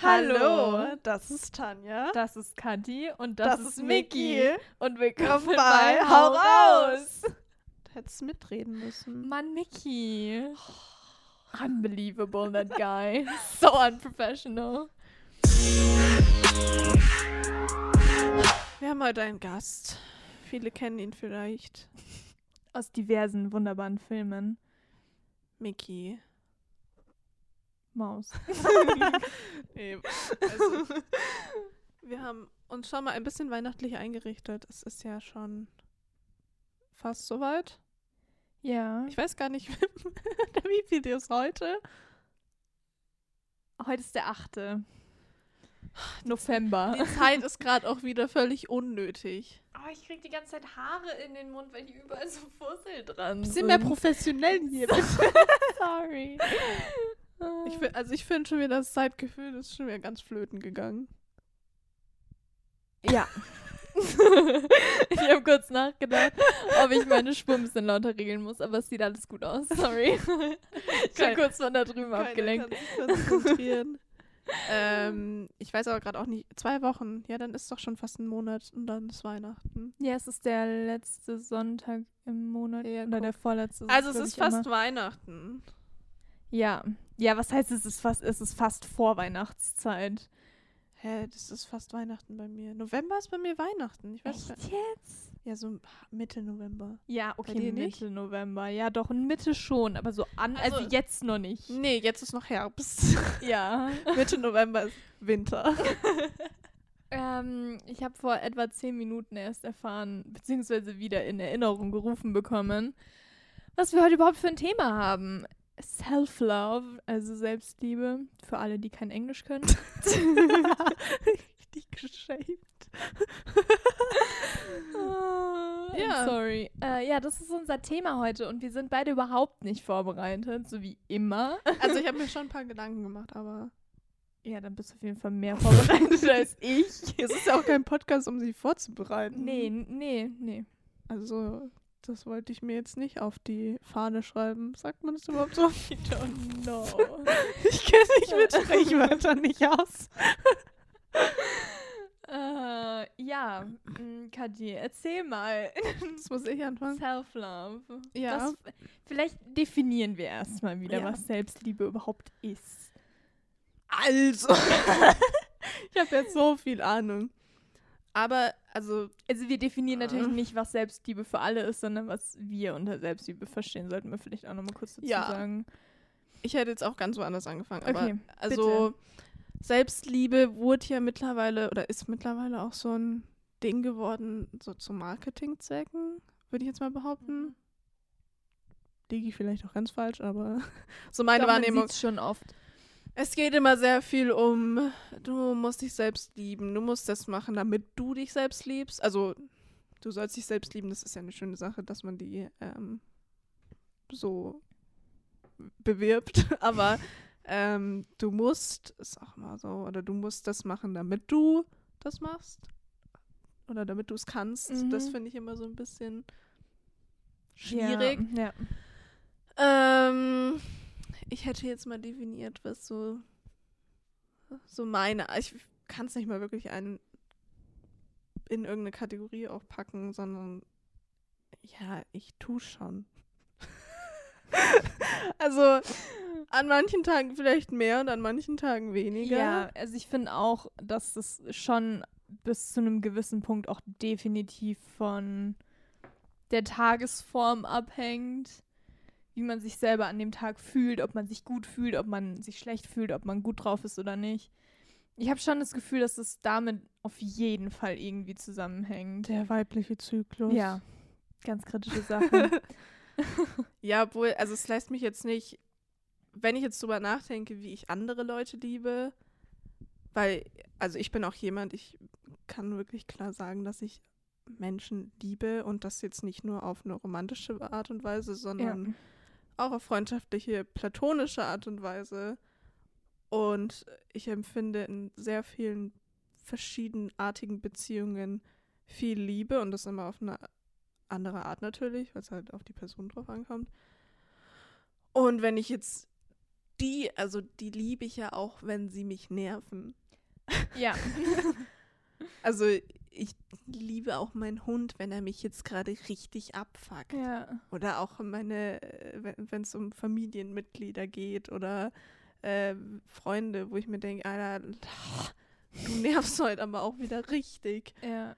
Hallo, das ist Tanja. Das ist Kathi und das, Das ist ist Mickey. Und willkommen Bei bei Hau raus! Du hättest mitreden müssen. Mann, Mickey. Unbelievable, that guy. So unprofessional. Wir haben heute einen Gast. Viele kennen ihn vielleicht. Aus diversen wunderbaren Filmen. Mickey. Maus. Nee, also, wir haben uns schon mal ein bisschen weihnachtlich eingerichtet. Es ist ja schon fast soweit. Ja. Ich weiß gar nicht, wie viel ist heute? Heute ist der 8. November. Die Zeit ist gerade auch wieder völlig unnötig. Oh, ich krieg die ganze Zeit Haare in den Mund, weil hier überall so Fussel dran Bisschen mehr professionell hier. Sorry. Ich find, also ich finde schon wieder das Zeitgefühl ist schon wieder ganz flöten gegangen. Ja. ich habe kurz nachgedacht, ob ich meine Spur ein bisschen lauter regeln muss, aber es sieht alles gut aus. Sorry. ich bin Kein- kurz von da drüben abgelenkt. Konzentrieren. ähm, ich weiß aber gerade auch nicht. Zwei Wochen. Ja, dann ist doch schon fast ein Monat und dann ist Weihnachten. Ja, es ist der letzte Sonntag im Monat Ja, oder guck. der vorletzte. Also es ist ich, immer. fast Weihnachten. Ja. Ja, was heißt es ist fast es ist fast vor Weihnachtszeit. Hä, das ist fast Weihnachten bei mir. November ist bei mir Weihnachten. Ich weiß gar- jetzt? Ja, so Mitte November. Ja, Bei okay, Mitte nicht? November. Ja, doch, in Mitte schon, aber so an, also, Also- jetzt noch nicht. Nee, jetzt ist noch Herbst. Ja. Mitte November ist Winter. Ähm, ich habe vor etwa zehn Minuten erst erfahren, beziehungsweise wieder in Erinnerung gerufen bekommen, was wir heute überhaupt für ein Thema haben. Self-Love, also Selbstliebe, für alle, die kein Englisch können. Richtig geschämt. I'm Ja. Sorry. Äh, ja, das ist unser Thema heute und wir sind beide überhaupt nicht vorbereitet, so wie immer. Also ich habe mir schon ein paar Gedanken gemacht, aber Ja, dann bist du auf jeden Fall mehr vorbereitet als ich. es ist ja auch kein Podcast, um sie vorzubereiten. Nee, nee, nee. Also, das wollte ich mir jetzt nicht auf die Fahne schreiben. Sagt man das überhaupt so? I don't know. Ich kenne mich mit Sprichwörtern nicht aus. Äh, ja, mh, Kathi, erzähl mal. Das muss ich anfangen. Self-Love. Ja. Was, vielleicht definieren wir erstmal wieder, Ja. was Selbstliebe überhaupt ist. Also. ich habe jetzt so viel Ahnung. Aber, also, Also wir definieren natürlich Ah. nicht, was Selbstliebe für alle ist, sondern was wir unter Selbstliebe verstehen. Sollten wir vielleicht auch nochmal kurz dazu Ja. sagen. ich hätte jetzt auch ganz woanders angefangen. Okay, also, Selbstliebe wurde ja mittlerweile oder ist mittlerweile auch so ein Ding geworden, so zu Marketingzwecken, würde ich jetzt mal behaupten. Liege ich vielleicht auch ganz falsch, aber so meine Doch, man Wahrnehmung. sieht's schon oft. Es geht immer sehr viel um, du musst dich selbst lieben, du musst das machen, damit du dich selbst liebst. Also, du sollst dich selbst lieben, das ist ja eine schöne Sache, dass man die ähm, so bewirbt. Aber ähm, du musst, ist auch immer so, oder du musst das machen, damit du das machst. Oder damit du es kannst. Das Mhm. finde ich immer so ein bisschen schwierig. Ja, ja. Ähm, ich hätte jetzt mal definiert, was so, so meine. Ich kann es nicht mal wirklich ein, in irgendeine Kategorie auch packen, sondern ja, ich tue schon. also an manchen Tagen vielleicht mehr und an manchen Tagen weniger. Ja, also ich finde auch, dass es schon bis zu einem gewissen Punkt auch definitiv von der Tagesform abhängt, wie man sich selber an dem Tag fühlt, ob man sich gut fühlt, ob man sich schlecht fühlt, ob man gut drauf ist oder nicht. Ich habe schon das Gefühl, dass es damit auf jeden Fall irgendwie zusammenhängt. Der weibliche Zyklus. Ja, ganz kritische Sache. Ja, obwohl, also es lässt mich jetzt nicht, wenn ich jetzt drüber nachdenke, wie ich andere Leute liebe, weil, also ich bin auch jemand, ich kann wirklich klar sagen, dass ich Menschen liebe und das jetzt nicht nur auf eine romantische Art und Weise, sondern auch auf freundschaftliche, platonische Art und Weise. Und ich empfinde in sehr vielen verschiedenartigen Beziehungen viel Liebe und das immer auf eine andere Art natürlich, weil es halt auf die Person drauf ankommt. Und wenn ich jetzt die, also die liebe ich ja auch, wenn sie mich nerven. Ja. Also ich liebe auch meinen Hund, wenn er mich jetzt gerade richtig abfuckt. ja. Oder auch meine, wenn es um Familienmitglieder geht oder äh, Freunde, wo ich mir denke, Alter, du nervst heute aber auch wieder richtig. Ja.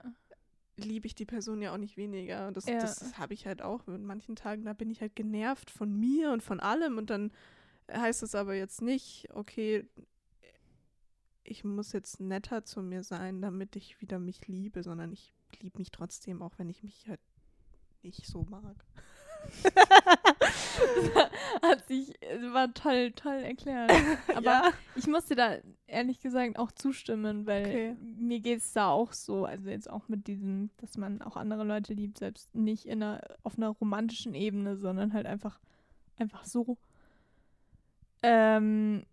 Liebe ich die Person ja auch nicht weniger. Und das, Ja. das habe ich halt auch. Mit manchen Tagen, da bin ich halt genervt von mir und von allem. Und dann heißt es aber jetzt nicht, okay, ich muss jetzt netter zu mir sein, damit ich wieder mich liebe, sondern ich liebe mich trotzdem, auch wenn ich mich halt nicht so mag. Hat sich, war toll, toll erklärt. Aber ja. ich musste da ehrlich gesagt auch zustimmen, weil Okay. mir geht es da auch so. Also jetzt auch mit diesem, dass man auch andere Leute liebt, selbst nicht in einer, auf einer romantischen Ebene, sondern halt einfach, einfach so. Ähm,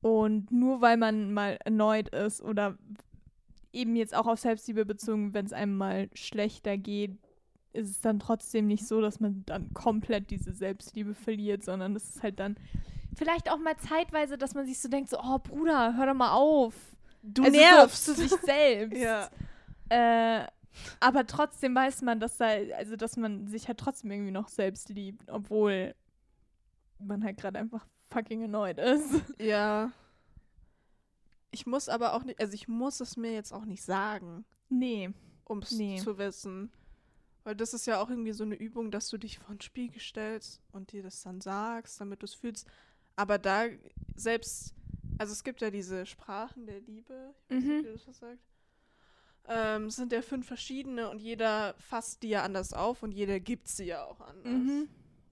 und nur weil man mal erneut ist oder eben jetzt auch auf Selbstliebe bezogen, wenn es einem mal schlechter geht, ist es dann trotzdem nicht so, dass man dann komplett diese Selbstliebe verliert, sondern es ist halt dann vielleicht auch mal zeitweise, dass man sich so denkt, so, oh Bruder, hör doch mal auf. Du Also nervst. So, zu sich selbst. Ja. Äh, aber trotzdem weiß man, dass da, also dass man sich halt trotzdem irgendwie noch selbst liebt, obwohl man halt gerade einfach fucking erneut ist. Ja. Ich muss aber auch nicht, also ich muss es mir jetzt auch nicht sagen, Nee. um es Nee. zu wissen. Weil das ist ja auch irgendwie so eine Übung, dass du dich vor den Spiegel stellst und dir das dann sagst, damit du es fühlst. Aber da selbst, also es gibt ja diese Sprachen der Liebe, ich weiß nicht, Mhm. wie das was sagt. Ähm, es sind ja fünf verschiedene und jeder fasst die ja anders auf und jeder gibt sie ja auch anders. Mhm.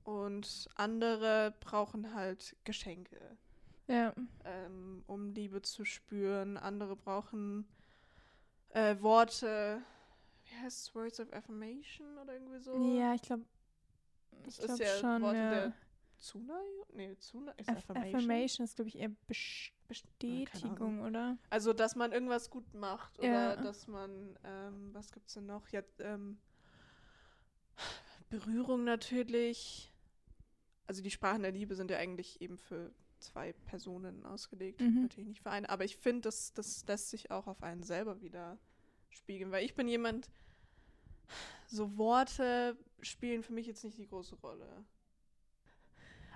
Und andere brauchen halt Geschenke. Ja. ähm, um Liebe zu spüren. Andere brauchen äh, Worte, wie heißt es, Words of Affirmation oder irgendwie so? Ja, ich glaube. Ich glaube ja schon. Worte ja. der Zuneigung? Nee, Zuneigung ist Aff Affirmation. Affirmation ist, glaube ich, eher Ah, Bestätigung, oder? Also, dass man irgendwas gut macht oder Ja. dass man, ähm, was gibt's denn noch? Ja, ähm, Berührung natürlich. Also die Sprachen der Liebe sind ja eigentlich eben für zwei Personen ausgelegt, Mhm. natürlich nicht für eine. Aber ich finde, das, das lässt sich auch auf einen selber wieder spiegeln, weil ich bin jemand, so Worte spielen für mich jetzt nicht die große Rolle.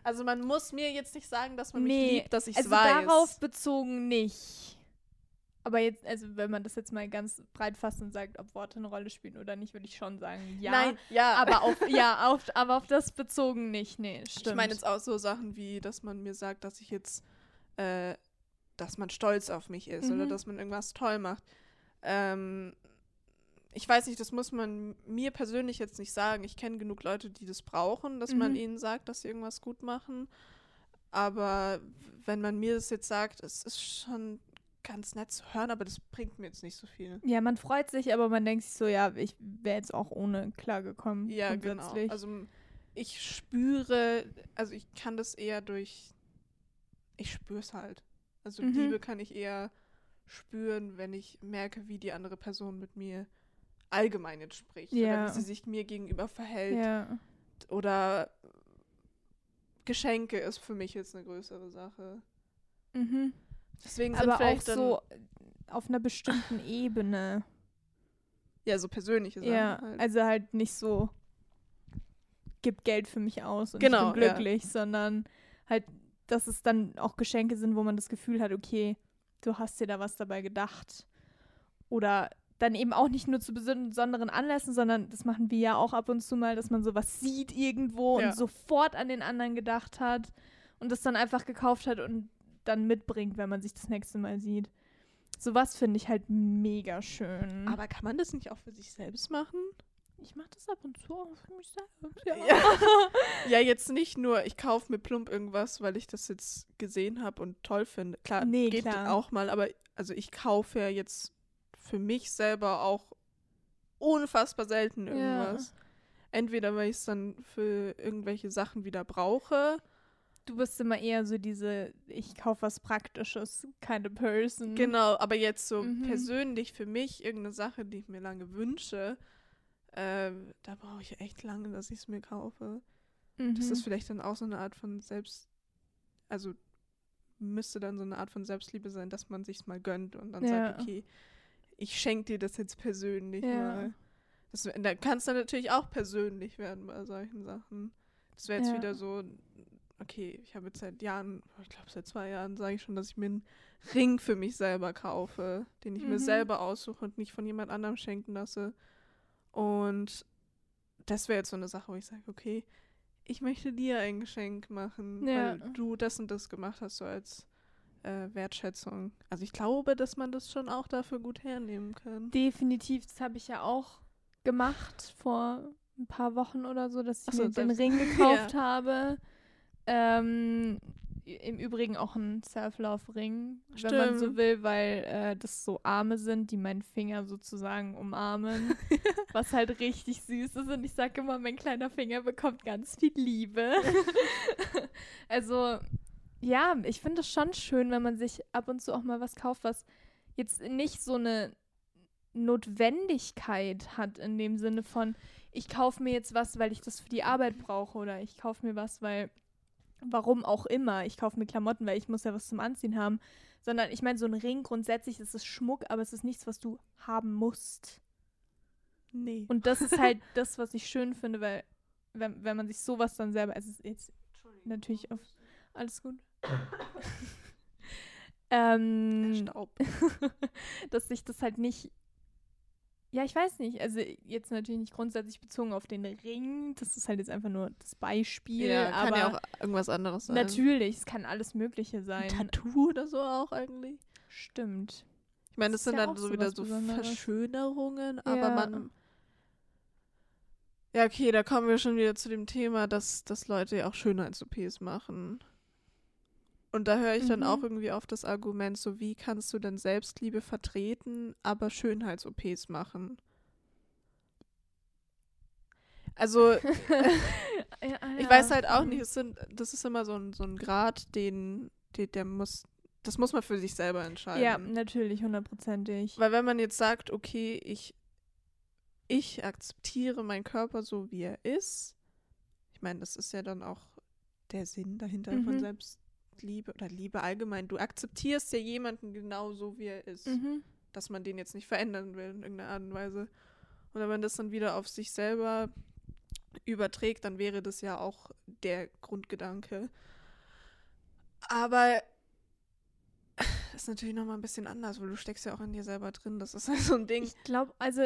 Also man muss mir jetzt nicht sagen, dass man mich Nee, liebt, dass ich Also weiß. darauf bezogen nicht. Aber jetzt, also wenn man das jetzt mal ganz breit fasst und sagt, ob Worte eine Rolle spielen oder nicht, würde ich schon sagen, ja. Nein, ja. Aber auf, ja, auf, aber auf das bezogen nicht, nee, stimmt. Ich meine jetzt auch so Sachen wie, dass man mir sagt, dass ich jetzt, äh, dass man stolz auf mich ist oder Mhm. dass man irgendwas toll macht. Ähm, ich weiß nicht, das muss man mir persönlich jetzt nicht sagen. Ich kenne genug Leute, die das brauchen, dass man Mhm. ihnen sagt, dass sie irgendwas gut machen. Aber wenn man mir das jetzt sagt, es ist schon ganz nett zu hören, aber das bringt mir jetzt nicht so viel. Ja, man freut sich, aber man denkt sich so, ja, ich wäre jetzt auch ohne klargekommen. Ja, genau. Also ich spüre, also ich kann das eher durch, ich spüre es halt. Also Mhm. Liebe kann ich eher spüren, wenn ich merke, wie die andere Person mit mir allgemein jetzt spricht. Oder Ja. wie sie sich mir gegenüber verhält. ja. Oder Geschenke ist für mich jetzt eine größere Sache. Mhm. Deswegen sind Aber auch vielleicht dann, so auf einer bestimmten Ebene. ja, so persönliche Sachen Ja, halt. also halt nicht so, gib Geld für mich aus und Genau, ich bin ja. glücklich, sondern halt, dass es dann auch Geschenke sind, wo man das Gefühl hat, okay, du hast dir da was dabei gedacht. Oder dann eben auch nicht nur zu beson- besonderen Anlässen, sondern das machen wir ja auch ab und zu mal, dass man sowas sieht irgendwo Ja. und sofort an den anderen gedacht hat und das dann einfach gekauft hat und dann mitbringt, wenn man sich das nächste Mal sieht. Sowas finde ich halt mega schön. aber kann man das nicht auch für sich selbst machen? Ich mache das ab und zu auch für mich selbst. Ja. ja, jetzt nicht nur, ich kaufe mir plump irgendwas, weil ich das jetzt gesehen habe und toll finde. Klar, Nee, geht klar. auch mal, aber also ich kaufe ja jetzt für mich selber auch unfassbar selten Ja. irgendwas. Entweder weil ich es dann für irgendwelche Sachen wieder brauche. Du bist immer eher so diese, ich kaufe was Praktisches, keine Person. Genau, aber jetzt so Mhm. persönlich für mich irgendeine Sache, die ich mir lange wünsche, ähm, da brauche ich echt lange, dass ich es mir kaufe. Mhm. Das ist vielleicht dann auch so eine Art von also müsste dann so eine Art von Selbstliebe sein, dass man sich's mal gönnt und dann Ja. sagt, okay, ich schenke dir das jetzt persönlich Ja. mal. Das, da kannst du natürlich auch persönlich werden bei solchen Sachen. Das wäre jetzt Ja. wieder so, okay, ich habe jetzt seit Jahren, ich glaube seit zwei Jahren sage ich schon, dass ich mir einen Ring für mich selber kaufe, den ich mir Mhm. selber aussuche und nicht von jemand anderem schenken lasse. Und das wäre jetzt so eine Sache, wo ich sage, okay, ich möchte dir ein Geschenk machen, Ja. weil du das und das gemacht hast, so als äh, Wertschätzung. Also ich glaube, dass man das schon auch dafür gut hernehmen kann. Definitiv, das habe ich ja auch gemacht vor ein paar Wochen oder so, dass ich so, mir den Ring gekauft habe. Ähm, Im Übrigen auch ein Self-Love-Ring, wenn man so will, weil äh, das so Arme sind, die meinen Finger sozusagen umarmen, was halt richtig süß ist. Und ich sage immer, mein kleiner Finger bekommt ganz viel Liebe. also ja, ich finde es schon schön, wenn man sich ab und zu auch mal was kauft, was jetzt nicht so eine Notwendigkeit hat in dem Sinne von, ich kaufe mir jetzt was, weil ich das für die Arbeit brauche oder ich kaufe mir was, weil, warum auch immer, ich kaufe mir Klamotten, weil ich muss ja was zum Anziehen haben, sondern ich meine, so ein Ring grundsätzlich, das ist Schmuck, aber es ist nichts, was du haben musst. Nee. Und das ist halt das, was ich schön finde, weil wenn, wenn man sich sowas dann selber, also es ist jetzt natürlich auf alles gut. ähm, Staub. dass sich das halt nicht. Ja, ich weiß nicht. Also jetzt natürlich nicht grundsätzlich bezogen auf den Ring. Das ist halt jetzt einfach nur das Beispiel. Ja, kann aber ja auch irgendwas anderes sein. natürlich, es kann alles Mögliche Ein sein. Tattoo oder so auch eigentlich. Stimmt. Ich meine, Das das sind ja dann so wieder so Besonderes. Verschönerungen, aber Ja. man. Ja, okay, da kommen wir schon wieder zu dem Thema, dass, dass Leute ja auch Schönheits-OPs machen. Und da höre ich dann Mhm. auch irgendwie auf das Argument, so wie kannst du denn Selbstliebe vertreten, aber Schönheits-OPs machen? Also, ich weiß halt auch nicht, es sind, das ist immer so ein, so ein Grad, den, den, der muss, das muss man für sich selber entscheiden. Ja, natürlich, hundertprozentig. Weil wenn man jetzt sagt, okay, ich, ich akzeptiere meinen Körper so, wie er ist, ich meine, das ist ja dann auch der Sinn dahinter von Mhm. Selbstliebe oder Liebe allgemein. Du akzeptierst ja jemanden genau so, wie er ist, Mhm. dass man den jetzt nicht verändern will in irgendeiner Art und Weise. Und wenn man das dann wieder auf sich selber überträgt, dann wäre das ja auch der Grundgedanke. Aber ist natürlich nochmal ein bisschen anders, weil du steckst ja auch in dir selber drin. Das ist halt so ein Ding. Ich glaube, also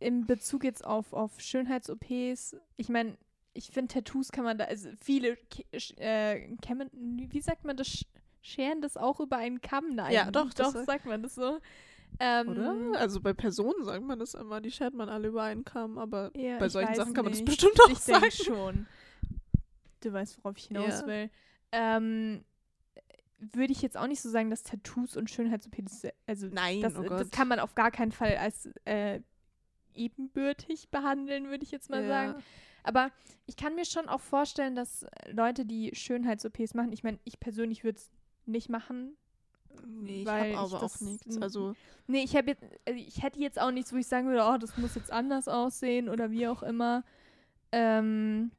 in Bezug jetzt auf, auf Schönheits-OPs, ich meine, ich finde Tattoos kann man da, also viele, äh, kämmen, wie sagt man das, sch- scheren das auch über einen Kamm? Nein, Ja, doch, das doch, sagt- man das so. Ähm, Oder? Also bei Personen sagt man das immer, die schert man alle über einen Kamm, aber Ja, bei ich solchen Sachen kann man das nicht. bestimmt auch ich sagen. denke schon. Du weißt, worauf ich hinaus Ja. will. Ähm, würde ich jetzt auch nicht so sagen, dass Tattoos und Schönheits-OPs, also Nein, das, oh das kann man auf gar keinen Fall als äh, ebenbürtig behandeln, würde ich jetzt mal Ja. sagen. Aber ich kann mir schon auch vorstellen, dass Leute, die Schönheits-OPs machen, ich meine, ich persönlich würde es nicht machen. Nee, ich habe aber auch nichts. Also, Nee, ich jetzt, also ich hätte jetzt auch nichts, wo ich sagen würde, oh, das muss jetzt anders aussehen oder wie auch immer. Ähm,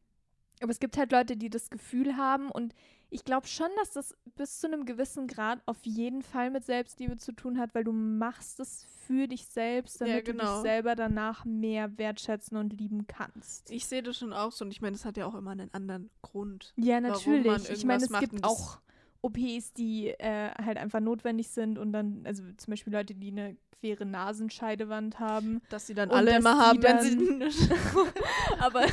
aber es gibt halt Leute, die das Gefühl haben und ich glaube schon, dass das bis zu einem gewissen Grad auf jeden Fall mit Selbstliebe zu tun hat, weil du machst es für dich selbst, Ja, damit du genau. dich selber danach mehr wertschätzen und lieben kannst. ich sehe das schon auch so. Und ich meine, das hat ja auch immer einen anderen Grund. Ja, natürlich. Ich meine, es gibt auch OPs, die äh, halt einfach notwendig sind und dann, also zum Beispiel Leute, die eine quere Nasenscheidewand haben. Dass sie dann alle immer haben, wenn sie. Aber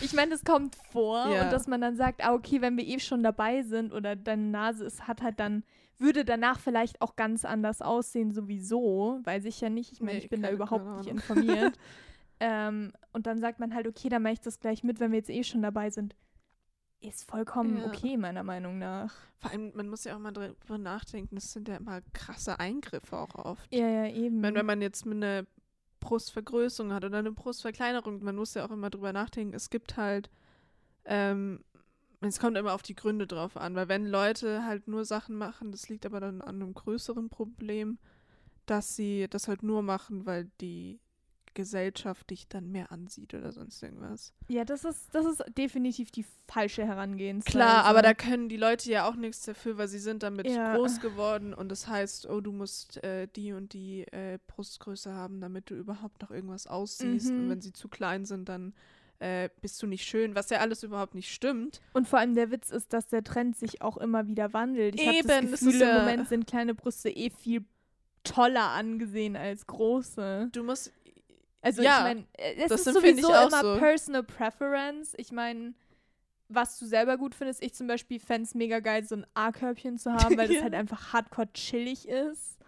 ich meine, das kommt vor Ja. und dass man dann sagt, ah, okay, wenn wir eh schon dabei sind oder deine Nase ist, hat halt dann, würde danach vielleicht auch ganz anders aussehen, sowieso, weiß ich ja nicht. Ich meine, Nee, ich bin da überhaupt nicht informiert. ähm, und dann sagt man halt, okay, dann mache ich das gleich mit, wenn wir jetzt eh schon dabei sind. Ist vollkommen Ja. okay, meiner Meinung nach. Vor allem, man muss ja auch mal drüber nachdenken, das sind ja immer krasse Eingriffe auch oft. Ja, ja, eben. Meine, wenn man jetzt mit einer Brustvergrößerung hat oder eine Brustverkleinerung, man muss ja auch immer drüber nachdenken, es gibt halt, ähm, es kommt immer auf die Gründe drauf an, weil wenn Leute halt nur Sachen machen, das liegt aber dann an einem größeren Problem, dass sie das halt nur machen, weil die Gesellschaft dich dann mehr ansieht oder sonst irgendwas. Ja, das ist, das ist definitiv die falsche Herangehensweise. Klar, aber da können die Leute ja auch nichts dafür, weil sie sind damit Ja. groß geworden und das heißt, oh, du musst äh, die und die äh, Brustgröße haben, damit du überhaupt noch irgendwas aussiehst. Und Mhm. wenn sie zu klein sind, dann äh, bist du nicht schön, was ja alles überhaupt nicht stimmt. Und vor allem der Witz ist, dass der Trend sich auch immer wieder wandelt. Ich habe Eben, das Gefühl, im Moment sind kleine Brüste eh viel toller angesehen als große. Du musst, Also Ja, ich meine, es das ist sowieso auch immer so. Personal Preference. Ich meine, was du selber gut findest, ich zum Beispiel fände es mega geil, so ein A-Körbchen zu haben, weil das halt einfach hardcore chillig ist.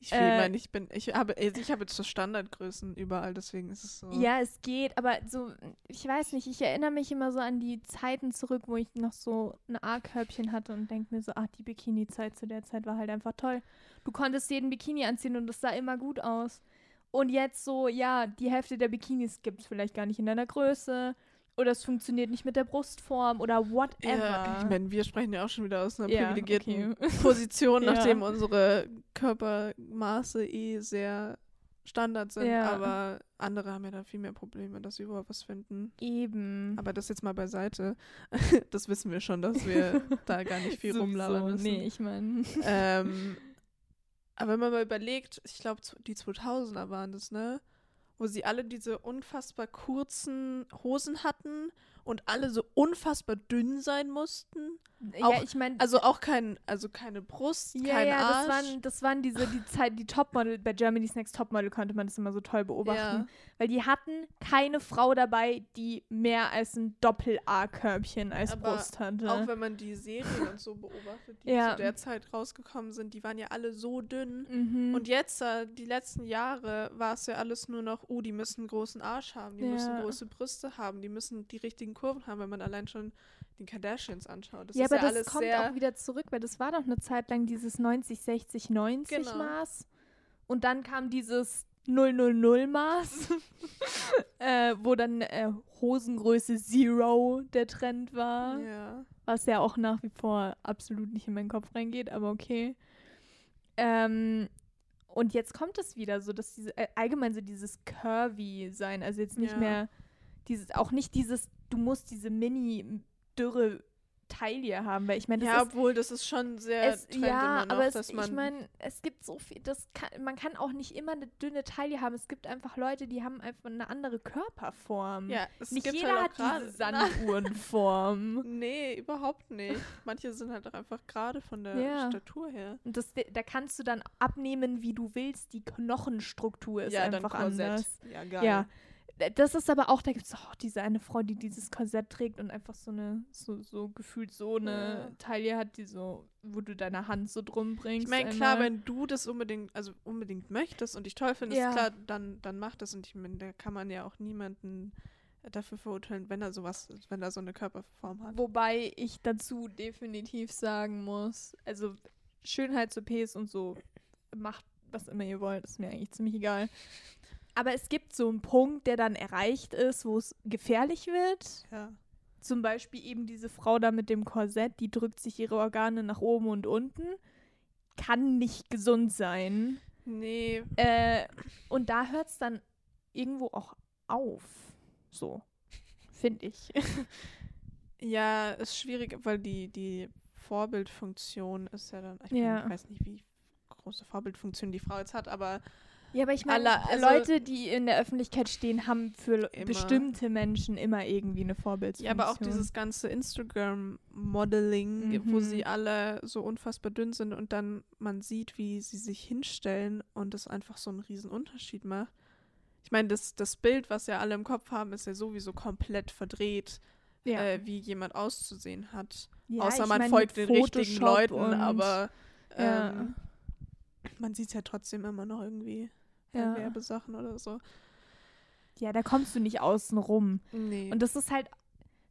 ich will Äh, meine, ich bin, ich habe, also ich habe jetzt so Standardgrößen überall, deswegen ist es so. Ja, es geht, aber so, ich weiß nicht, ich erinnere mich immer so an die Zeiten zurück, wo ich noch so ein A-Körbchen hatte und denke mir so, ach, die Bikini-Zeit zu der Zeit war halt einfach toll. Du konntest jeden Bikini anziehen und es sah immer gut aus. Und jetzt so, ja, die Hälfte der Bikinis gibt es vielleicht gar nicht in deiner Größe oder es funktioniert nicht mit der Brustform oder whatever. Ja, ich meine, wir sprechen ja auch schon wieder aus einer Ja, privilegierten okay. Position, Ja. nachdem unsere Körpermaße eh sehr Standard sind. Aber andere haben ja da viel mehr Probleme, dass sie überhaupt was finden. Eben. Aber das jetzt mal beiseite. das wissen wir schon, dass wir da gar nicht viel Sowieso, rumlabern müssen. Nee, ich meine. Ähm, aber wenn man mal überlegt, ich glaube, die 2000er waren das, ne? Wo sie alle diese unfassbar kurzen Hosen hatten und alle so unfassbar dünn sein mussten. Ja, auch- ich meine, Also auch kein, also keine Brust, Ja, kein ja, Arsch. das waren, das waren diese, die Zeit, die Topmodel, bei Germany's Next Topmodel konnte man das immer so toll beobachten. Ja. Weil die hatten keine Frau dabei, die mehr als ein Doppel-A-Körbchen als Aber Brust hatte. Auch wenn man die Serien und so beobachtet, die Ja. zu der Zeit rausgekommen sind, die waren ja alle so dünn. mhm. Und jetzt, äh, die letzten Jahre, war es ja alles nur noch, oh, die müssen einen großen Arsch haben, die müssen Ja. große Brüste haben, die müssen die richtigen Kurven haben, wenn man allein schon die Kardashians anschaut. Das ja, aber ja das kommt auch wieder zurück, weil das war doch eine Zeit lang dieses 90, 60, 90 Genau. Maß. Und dann kam dieses 000 Maß, äh, wo dann äh, Hosengröße Zero der Trend war. ja. was ja auch nach wie vor absolut nicht in meinen Kopf reingeht, aber okay. Ähm, und jetzt kommt es wieder so, dass diese äh, allgemein so dieses curvy sein, also jetzt nicht Ja. mehr dieses, auch nicht dieses, du musst diese mini dürre Taille haben, weil ich meine, ja, ist obwohl das ist schon sehr es, Trend ja, noch, aber es, dass man ich meine, es gibt so viel, das kann, man kann auch nicht immer eine dünne Taille haben. Es gibt einfach Leute, die haben einfach eine andere Körperform. ja, es nicht gibt jeder halt hat diese Sanduhrenform. Nee, überhaupt nicht. Manche sind halt auch einfach gerade von der Ja. Statur her. Und das, da kannst du dann abnehmen, wie du willst. Die Knochenstruktur ist ja, einfach anders. Ja, geil. Ja. Das ist aber auch, da gibt es auch diese eine Frau, die dieses Korsett trägt und einfach so eine, so, so gefühlt so eine Ja. Taille hat, die so, wo du deine Hand so drum bringst. Ich meine, klar, wenn du das unbedingt, also unbedingt möchtest und dich toll findest, Ja. klar, dann, dann mach das. Und ich meine, da kann man ja auch niemanden dafür verurteilen, wenn er sowas, wenn er so eine Körperform hat. Wobei ich dazu definitiv sagen muss, also Schönheits-OPs und so, macht was immer ihr wollt, ist mir eigentlich ziemlich egal. Aber es gibt so einen Punkt, der dann erreicht ist, wo es gefährlich wird. Ja. Zum Beispiel eben diese Frau da mit dem Korsett, die drückt sich ihre Organe nach oben und unten. Kann nicht gesund sein. Nee, Äh, und da hört es dann irgendwo auch auf. So. Finde ich. ja, ist schwierig, weil die, die Vorbildfunktion ist ja dann, ich, Ja. mein, ich weiß nicht, wie große Vorbildfunktion die Frau jetzt hat, aber Ja, aber ich meine, also- Leute, die in der Öffentlichkeit stehen, haben für Immer. bestimmte Menschen immer irgendwie eine Vorbildsfunktion. Ja, aber auch dieses ganze Instagram-Modeling, wo Mhm. sie alle so unfassbar dünn sind und dann man sieht, wie sie sich hinstellen und es einfach so einen riesen Unterschied macht. Ich meine, das, das Bild, was ja alle im Kopf haben, ist ja sowieso komplett verdreht, ja. äh, wie jemand auszusehen hat. Ja, Außer man mein, folgt den richtigen Photoshop Leuten, und- aber Ja. ähm, man sieht es ja trotzdem immer noch irgendwie Ja. Werbesachen oder so. ja, da kommst du nicht außen rum. Nee. Und das ist halt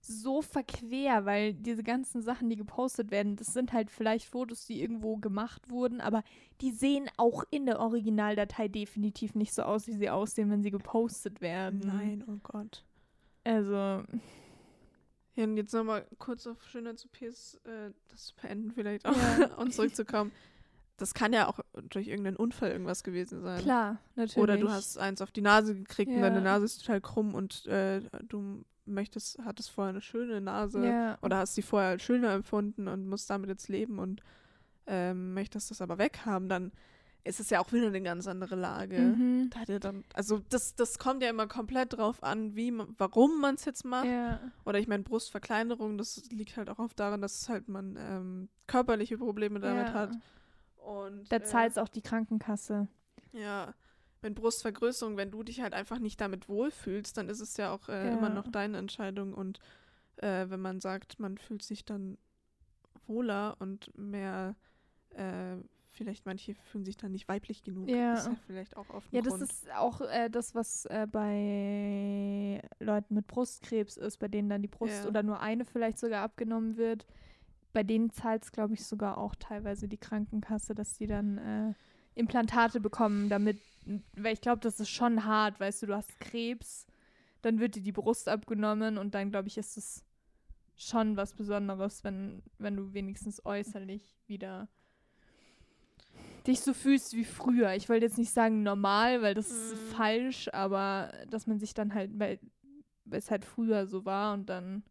so verquer, weil diese ganzen Sachen, die gepostet werden, das sind halt vielleicht Fotos, die irgendwo gemacht wurden, aber die sehen auch in der Originaldatei definitiv nicht so aus, wie sie aussehen, wenn sie gepostet werden. Nein, oh Gott. Also, Ja, und jetzt nochmal kurz auf Schönheits-OPs, äh, das zu beenden vielleicht auch Ja. und zurückzukommen. Das kann ja auch durch irgendeinen Unfall irgendwas gewesen sein. Klar, natürlich. Oder du hast eins auf die Nase gekriegt und deine Ja. Nase ist total krumm und äh, du möchtest, hattest vorher eine schöne Nase ja. oder hast sie vorher als schöner empfunden und musst damit jetzt leben und ähm, möchtest das aber weghaben, dann ist es ja auch wieder eine ganz andere Lage. Mhm. Da hat er dann, also das, das kommt ja immer komplett drauf an, wie warum man es jetzt macht. Ja. Oder ich meine, Brustverkleinerung, das liegt halt auch oft daran, dass halt man ähm, körperliche Probleme damit ja. hat. Und Da äh, zahlt auch die Krankenkasse. ja, wenn Brustvergrößerung, wenn du dich halt einfach nicht damit wohlfühlst, dann ist es ja auch äh, immer Ja. noch deine Entscheidung. Und äh, wenn man sagt, man fühlt sich dann wohler und mehr, äh, vielleicht manche fühlen sich dann nicht weiblich genug, Ja. ist ja vielleicht auch oft Ja, das Grund. ist auch äh, das, was äh, bei Leuten mit Brustkrebs ist, bei denen dann die Brust Ja. oder nur eine vielleicht sogar abgenommen wird. Bei denen zahlt es, glaube ich, sogar auch teilweise die Krankenkasse, dass die dann äh, Implantate bekommen, damit, weil ich glaube, das ist schon hart, weißt du, du hast Krebs, dann wird dir die Brust abgenommen und dann, glaube ich, ist es schon was Besonderes, wenn, wenn du wenigstens äußerlich wieder dich so fühlst wie früher. Ich wollte jetzt nicht sagen normal, weil das ist Mhm. falsch, aber dass man sich dann halt, weil es halt früher so war und dann.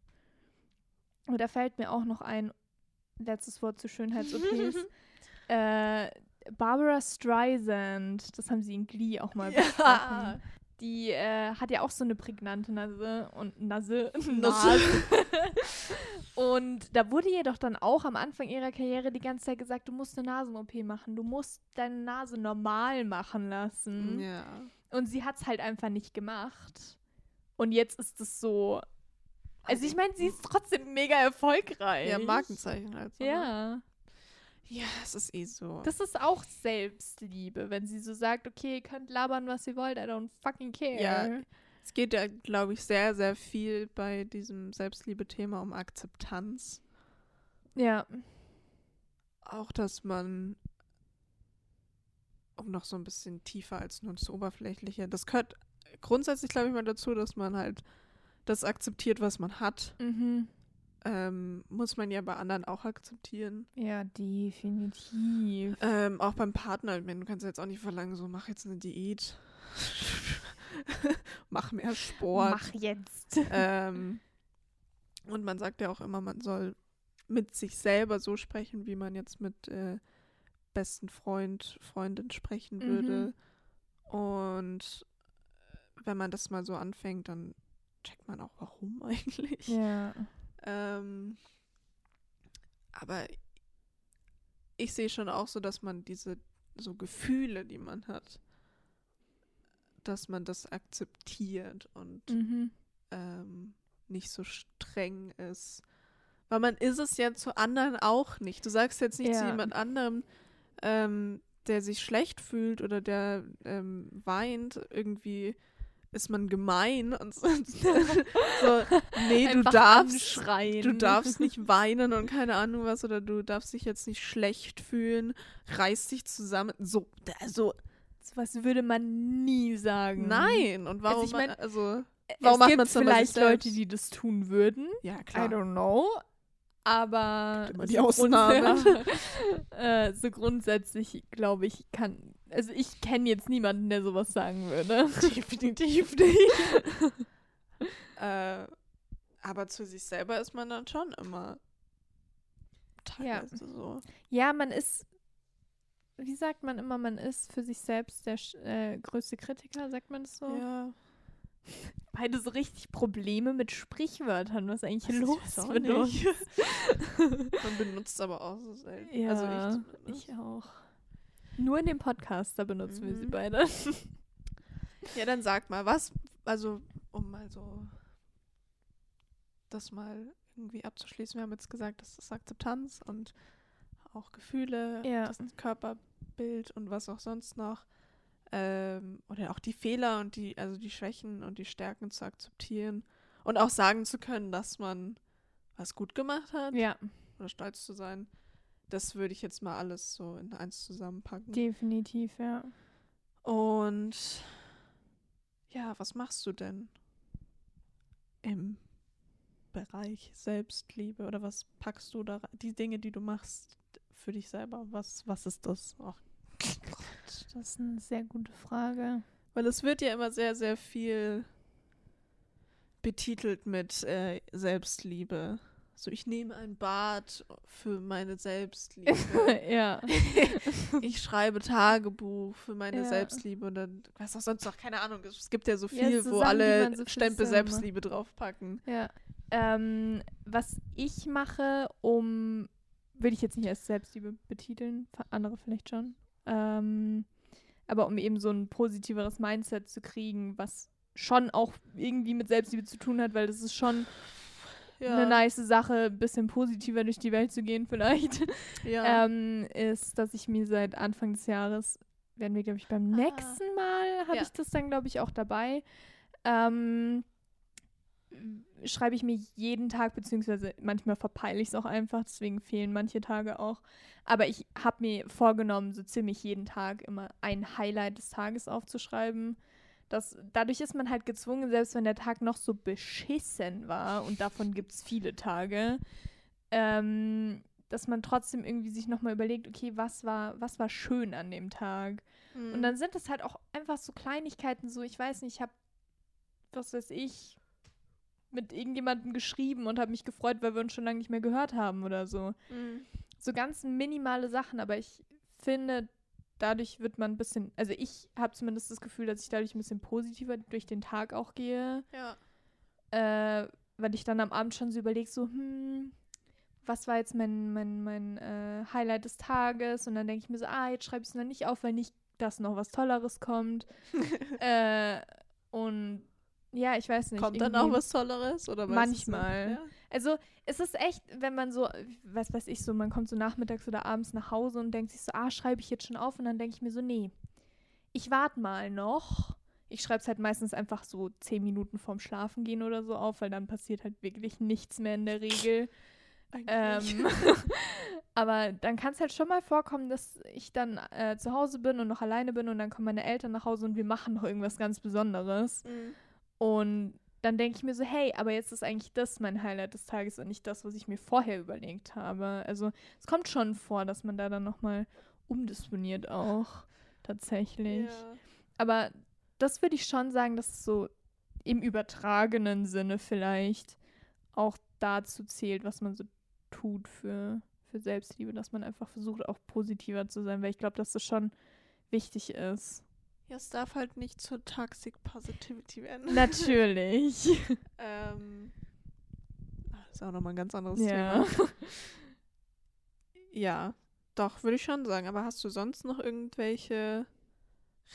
Aber da fällt mir auch noch ein letztes Wort zu Schönheits-OPs. äh, Barbara Streisand, das haben sie in Glee auch mal Ja. besprochen. Die äh, hat ja auch so eine prägnante Nase und Nase. Nase. Und da wurde ihr doch dann auch am Anfang ihrer Karriere die ganze Zeit gesagt, du musst eine Nasen-OP machen, du musst deine Nase normal machen lassen. ja. Und sie hat es halt einfach nicht gemacht. Und jetzt ist es so. Also ich meine, sie ist trotzdem mega erfolgreich. ja, Markenzeichen halt. So, ne? Ja. Ja, es ist eh so. Das ist auch Selbstliebe, wenn sie so sagt, okay, ihr könnt labern, was ihr wollt, I don't fucking care. Ja. Es geht ja, glaube ich, sehr, sehr viel bei diesem Selbstliebe-Thema um Akzeptanz. Ja. Auch, dass man, um noch so ein bisschen tiefer als nur das Oberflächliche, das gehört grundsätzlich, glaube ich, mal dazu, dass man halt das akzeptiert, was man hat. Mhm. Ähm, muss man ja bei anderen auch akzeptieren. Ja, definitiv. Ähm, auch beim Partner, ich meine, du kannst jetzt auch nicht verlangen, so mach jetzt eine Diät. mach mehr Sport. Mach jetzt. ähm, und man sagt ja auch immer, man soll mit sich selber so sprechen, wie man jetzt mit äh, besten Freund, Freundin sprechen Mhm. würde. Und äh, wenn man das mal so anfängt, dann checkt man auch, warum eigentlich. Ja. Ähm, aber ich sehe schon auch so, dass man diese so Gefühle, die man hat, dass man das akzeptiert und Mhm. ähm, nicht so streng ist. Weil man ist es ja zu anderen auch nicht. Du sagst jetzt nicht zu Ja. jemand anderem, ähm, der sich schlecht fühlt oder der ähm, weint, irgendwie ist man gemein und so. so nee, du Einfach darfst, anschreien. du darfst nicht weinen und keine Ahnung was oder du darfst dich jetzt nicht schlecht fühlen, reiß dich zusammen. So, also Was würde man nie sagen. nein. Und warum? ich mein, also Es warum macht gibt vielleicht Leute, die das tun würden. ja I klar. don't know. Aber immer die so Ausnahmen. grundsä- äh, so grundsätzlich, glaube ich, kann. Also ich kenne jetzt niemanden, der sowas sagen würde. Definitiv nicht. äh, aber zu sich selber ist man dann schon immer Ja. teilweise so. Ja, man ist, wie sagt man immer, man ist für sich selbst der äh, größte Kritiker, sagt man das so? Ja. Beide so richtig Probleme mit Sprichwörtern, was eigentlich ich los mit uns. nicht. Man benutzt aber auch so selten. Ja, also ich, ich auch. Nur in dem Podcast, da benutzen wir sie Mhm. beide. Ja, dann sag mal, was, also um mal so das mal irgendwie abzuschließen. Wir haben jetzt gesagt, das ist Akzeptanz und auch Gefühle, Ja. das Körperbild und was auch sonst noch. Ähm, oder auch die Fehler und die, also die Schwächen und die Stärken zu akzeptieren und auch sagen zu können, dass man was gut gemacht hat Ja, oder stolz zu sein. Das würde ich jetzt mal alles so in eins zusammenpacken. definitiv, ja. Und ja, was machst du denn im Bereich Selbstliebe oder was packst du da? Die Dinge, die du machst, für dich selber? Was, was ist das? Ach, Das ist eine sehr gute Frage. Weil es wird ja immer sehr, sehr viel betitelt mit äh, Selbstliebe. So, ich nehme ein Bad für meine Selbstliebe. ja. ich schreibe Tagebuch für meine Ja. Selbstliebe und dann, was auch sonst noch, keine Ahnung. Es gibt ja so Ja, viel, so wo Sachen, alle so Stempel macht. Selbstliebe draufpacken. Ja. Ähm, was ich mache, um, würde ich jetzt nicht als Selbstliebe betiteln, andere vielleicht schon, ähm, aber um eben so ein positiveres Mindset zu kriegen, was schon auch irgendwie mit Selbstliebe zu tun hat, weil das ist schon Ja. eine nice Sache, ein bisschen positiver durch die Welt zu gehen vielleicht, ja. ähm, ist, dass ich mir seit Anfang des Jahres, werden wir, glaube ich, beim Ah. nächsten Mal, habe Ja. ich das dann, glaube ich, auch dabei, ähm, schreibe ich mir jeden Tag, beziehungsweise manchmal verpeile ich es auch einfach, deswegen fehlen manche Tage auch. Aber ich habe mir vorgenommen, so ziemlich jeden Tag immer ein Highlight des Tages aufzuschreiben. Das, dadurch ist man halt gezwungen, selbst wenn der Tag noch so beschissen war, und davon gibt es viele Tage, ähm, dass man trotzdem irgendwie sich nochmal überlegt, okay, was war, was war schön an dem Tag? Mhm. Und dann sind es halt auch einfach so Kleinigkeiten, so, ich weiß nicht, ich habe, was weiß ich, mit irgendjemandem geschrieben und habe mich gefreut, weil wir uns schon lange nicht mehr gehört haben oder so. Mhm. So ganz minimale Sachen, aber ich finde, dadurch wird man ein bisschen, also ich habe zumindest das Gefühl, dass ich dadurch ein bisschen positiver durch den Tag auch gehe, Ja. äh, weil ich dann am Abend schon so überlege, so, hm, was war jetzt mein, mein, mein äh, Highlight des Tages? Und dann denke ich mir so, ah, jetzt schreibe ich es noch nicht auf, weil nicht, dass noch was Tolleres kommt. äh, und ja, ich weiß nicht. Kommt dann auch was Tolleres? Oder Manchmal. Ja? Also es ist echt, wenn man so, was weiß ich so, man kommt so nachmittags oder abends nach Hause und denkt sich so, ah, schreibe ich jetzt schon auf? Und dann denke ich mir so, nee, ich warte mal noch. Ich schreibe es halt meistens einfach so zehn Minuten vorm Schlafengehen oder so auf, weil dann passiert halt wirklich nichts mehr in der Regel. Ähm, aber dann kann es halt schon mal vorkommen, dass ich dann äh, zu Hause bin und noch alleine bin und dann kommen meine Eltern nach Hause und wir machen noch irgendwas ganz Besonderes. Mhm. Und dann denke ich mir so, hey, aber jetzt ist eigentlich das mein Highlight des Tages und nicht das, was ich mir vorher überlegt habe. Also es kommt schon vor, dass man da dann nochmal umdisponiert auch. Tatsächlich. Ja. Aber das würde ich schon sagen, dass es so im übertragenen Sinne vielleicht auch dazu zählt, was man so tut für, für Selbstliebe, dass man einfach versucht, auch positiver zu sein, weil ich glaube, dass das schon wichtig ist. Ja, es darf halt nicht zur Toxic Positivity werden. Natürlich. ähm, ah, das ist auch nochmal ein ganz anderes ja. Thema. Ja, doch, würde ich schon sagen. Aber hast du sonst noch irgendwelche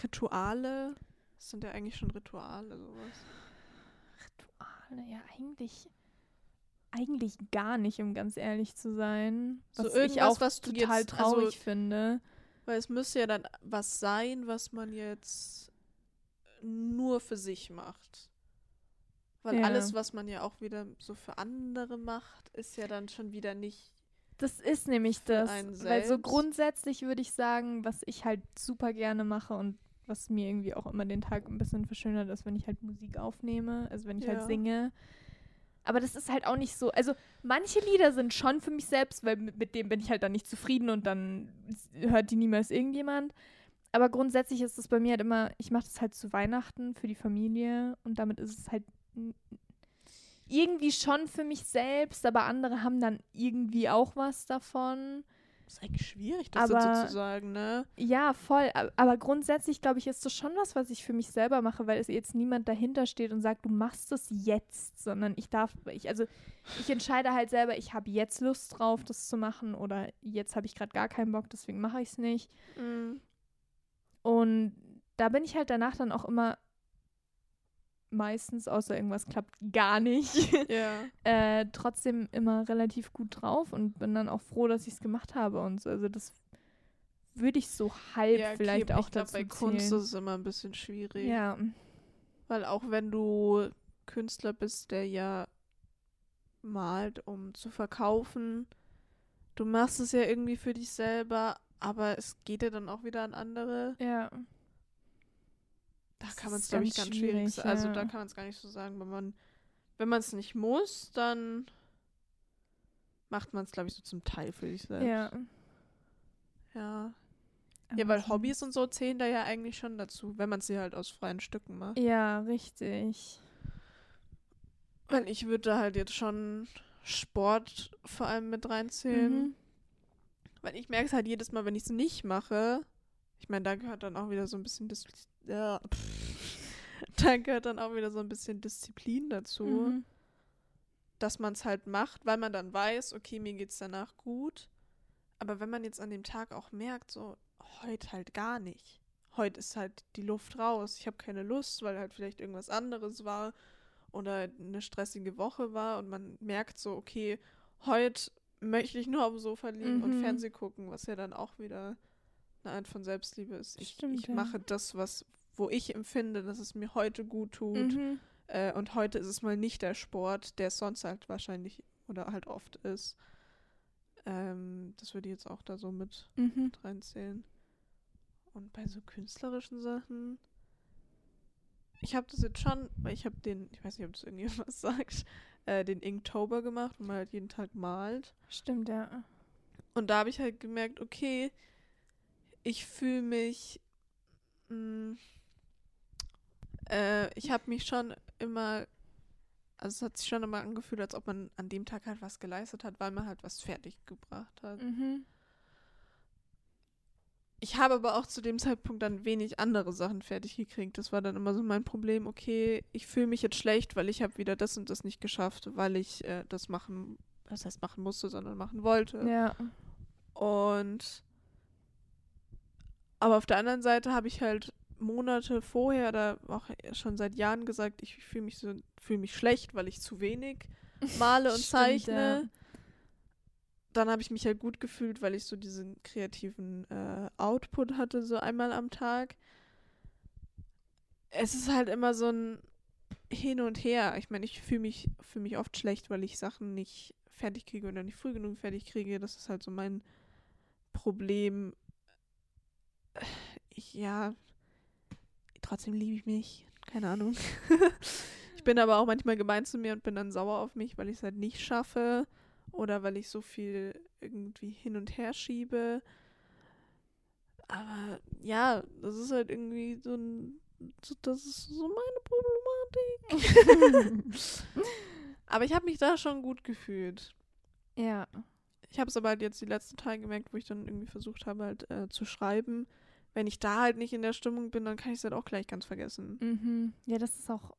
Rituale? Das sind ja eigentlich schon Rituale, sowas. Rituale, ja, eigentlich, eigentlich gar nicht, um ganz ehrlich zu sein. So Was ich irgendwas, auch was du total jetzt- also- traurig finde. Weil es müsste ja dann was sein, was man jetzt nur für sich macht. Weil Ja. alles, was man ja auch wieder so für andere macht, ist ja dann schon wieder nicht. Das ist nämlich das. Weil so grundsätzlich würde ich sagen, was ich halt super gerne mache und was mir irgendwie auch immer den Tag ein bisschen verschönert, ist, wenn ich halt Musik aufnehme, also wenn ich halt Ja. singe. Aber das ist halt auch nicht so. Also manche Lieder sind schon für mich selbst, weil mit, mit dem bin ich halt dann nicht zufrieden und dann hört die niemals irgendjemand. Aber grundsätzlich ist es bei mir halt immer, ich mache das halt zu Weihnachten für die Familie und damit ist es halt irgendwie schon für mich selbst, aber andere haben dann irgendwie auch was davon. Ist eigentlich schwierig, das Aber- so zu sagen, ne? Ja, voll. Aber grundsätzlich, glaube ich, ist das schon was, was ich für mich selber mache, weil es jetzt niemand dahinter steht und sagt, du machst das jetzt, sondern ich darf, ich, also ich entscheide halt selber, ich habe jetzt Lust drauf, das zu machen oder jetzt habe ich gerade gar keinen Bock, deswegen mache ich es nicht. Mhm. Und da bin ich halt danach dann auch immer meistens, außer irgendwas klappt gar nicht, Ja. äh, trotzdem immer relativ gut drauf und bin dann auch froh, dass ich es gemacht habe und so. Also das würde ich so halb ja, okay, vielleicht auch ich glaub, dazu bei Kunst zählen. ist es immer ein bisschen schwierig. Ja, Weil auch wenn du Künstler bist, der ja malt, um zu verkaufen, du machst es ja irgendwie für dich selber, aber es geht ja dann auch wieder an andere. ja. Da Das kann man es, glaube ich, ganz schwierig schwierig. Also ja. da kann man es gar nicht so sagen. Wenn man wenn man es nicht muss, dann macht man es, glaube ich, so zum Teil für sich selbst. Ja. Ja. Aber Ja, weil Hobbys und so zählen da ja eigentlich schon dazu, wenn man sie halt aus freien Stücken macht. Ja, richtig. Weil ich würde halt jetzt schon Sport vor allem mit reinzählen. Mhm. Weil ich merke es halt jedes Mal, wenn ich es nicht mache. Ich meine, da gehört dann auch wieder so ein bisschen Dis ja, da gehört dann auch wieder so ein bisschen Disziplin dazu, Mhm. dass man es halt macht, weil man dann weiß, okay, mir geht's danach gut. Aber wenn man jetzt an dem Tag auch merkt, so heute halt gar nicht. Heute ist halt die Luft raus. Ich habe keine Lust, weil halt vielleicht irgendwas anderes war oder eine stressige Woche war und man merkt so, okay, heute möchte ich nur dem Sofa liegen und Mhm. Fernseh gucken, was ja dann auch wieder eine Art von Selbstliebe ist. Ich, Stimmt, ich ja. mache das, was, wo ich empfinde, dass es mir heute gut tut. Mhm. Äh, und heute ist es mal nicht der Sport, der es sonst halt wahrscheinlich oder halt oft ist. Ähm, das würde ich jetzt auch da so mit Mhm. reinzählen. Und bei so künstlerischen Sachen. Ich habe das jetzt schon, weil ich habe den, ich weiß nicht, ob das irgendjemand was sagt, äh, den Inktober gemacht, wo man halt jeden Tag malt. Stimmt, ja. Und da habe ich halt gemerkt, okay, ich fühle mich, mh, äh, ich habe mich schon immer, also es hat sich schon immer angefühlt, als ob man an dem Tag halt was geleistet hat, weil man halt was fertig gebracht hat. Mhm. Ich habe aber auch zu dem Zeitpunkt dann wenig andere Sachen fertig gekriegt. Das war dann immer so mein Problem, okay, ich fühle mich jetzt schlecht, weil ich habe wieder das und das nicht geschafft, weil ich äh, das machen, was heißt machen musste, sondern machen wollte. Ja. Und aber auf der anderen Seite habe ich halt Monate vorher oder auch schon seit Jahren gesagt, ich fühle mich so fühle mich schlecht, weil ich zu wenig male und Stimmt, zeichne. ja. Dann habe ich mich halt gut gefühlt, weil ich so diesen kreativen äh, Output hatte, so einmal am Tag. Es ist halt immer so ein Hin und Her. Ich meine, ich fühle mich, fühl mich oft schlecht, weil ich Sachen nicht fertig kriege oder nicht früh genug fertig kriege. Das ist halt so mein Problem. Ja, trotzdem liebe ich mich. Keine Ahnung. ich bin aber auch manchmal gemein zu mir und bin dann sauer auf mich, weil ich es halt nicht schaffe oder weil ich so viel irgendwie hin und her schiebe. Aber ja, das ist halt irgendwie so ein. So, das ist so meine Problematik. aber ich habe mich da schon gut gefühlt. Ja. Ich habe es aber halt jetzt die letzten Tage gemerkt, wo ich dann irgendwie versucht habe, halt äh, zu schreiben. Wenn ich da halt nicht in der Stimmung bin, dann kann ich es halt auch gleich ganz vergessen. Mhm. Ja, das ist auch.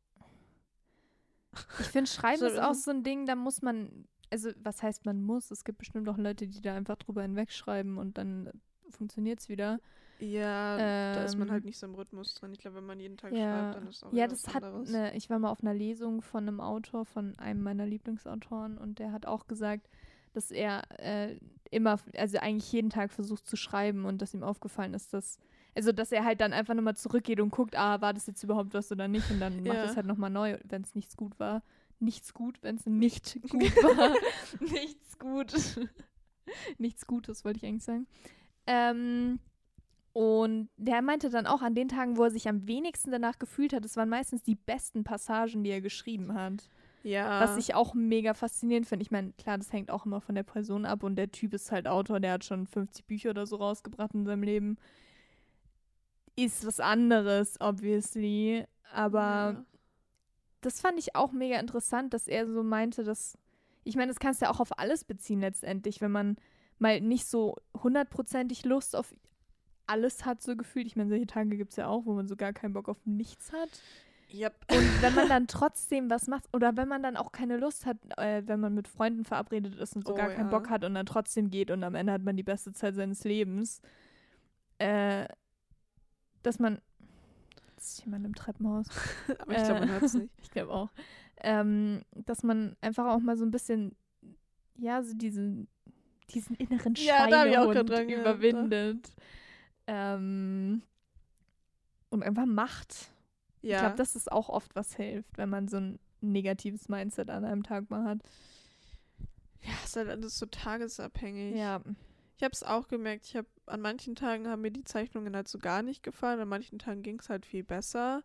Ich finde, Schreiben So, ist auch ähm, so ein Ding, da muss man. Also, was heißt man muss? Es gibt bestimmt auch Leute, die da einfach drüber hinwegschreiben und dann funktioniert es wieder. Ja, da ist man Ähm, halt nicht so im Rhythmus drin. Ich glaube, wenn man jeden Tag ja. schreibt, dann ist auch Ja, das hat anderes. ne, ich war mal auf einer Lesung von einem Autor, von einem meiner Lieblingsautoren und der hat auch gesagt, dass er äh, immer, also eigentlich jeden Tag versucht zu schreiben und dass ihm aufgefallen ist, dass, also dass er halt dann einfach nochmal zurückgeht und guckt, ah, war das jetzt überhaupt was oder nicht und dann macht Ja. es halt nochmal neu, wenn es nichts gut war. Nichts gut, wenn es nicht gut war. nichts gut. nichts Gutes, wollte ich eigentlich sagen. Ähm, und der meinte dann auch an den Tagen, wo er sich am wenigsten danach gefühlt hat, das waren meistens die besten Passagen, die er geschrieben hat. Ja. Was ich auch mega faszinierend finde. Ich meine, klar, das hängt auch immer von der Person ab und der Typ ist halt Autor, der hat schon 50 Bücher oder so rausgebracht in seinem Leben. Ist was anderes, obviously. Aber ja. das fand ich auch mega interessant, dass er so meinte, dass. Ich meine, das kannst du ja auch auf alles beziehen letztendlich, wenn man mal nicht so hundertprozentig Lust auf alles hat, so gefühlt. Ich meine, solche Tage gibt es ja auch, wo man so gar keinen Bock auf nichts hat. Yep. Und wenn man dann trotzdem was macht, oder wenn man dann auch keine Lust hat, äh, wenn man mit Freunden verabredet ist und so Oh, gar keinen ja. Bock hat und dann trotzdem geht und am Ende hat man die beste Zeit seines Lebens, äh, dass man. Das ist jemand im Treppenhaus. Aber ich glaube, man Äh, hört es nicht. Ich glaube auch. Ähm, dass man einfach auch mal so ein bisschen, ja, so diesen, diesen inneren Ja, da ich auch Schweinehund dran überwindet. Ähm, und einfach macht. Ja. Ich glaube, das ist auch oft was hilft, wenn man so ein negatives Mindset an einem Tag mal hat. ja, ist halt alles so tagesabhängig. Ja. Ich habe es auch gemerkt. Ich habe an manchen Tagen haben mir die Zeichnungen halt so gar nicht gefallen. An manchen Tagen ging es halt viel besser.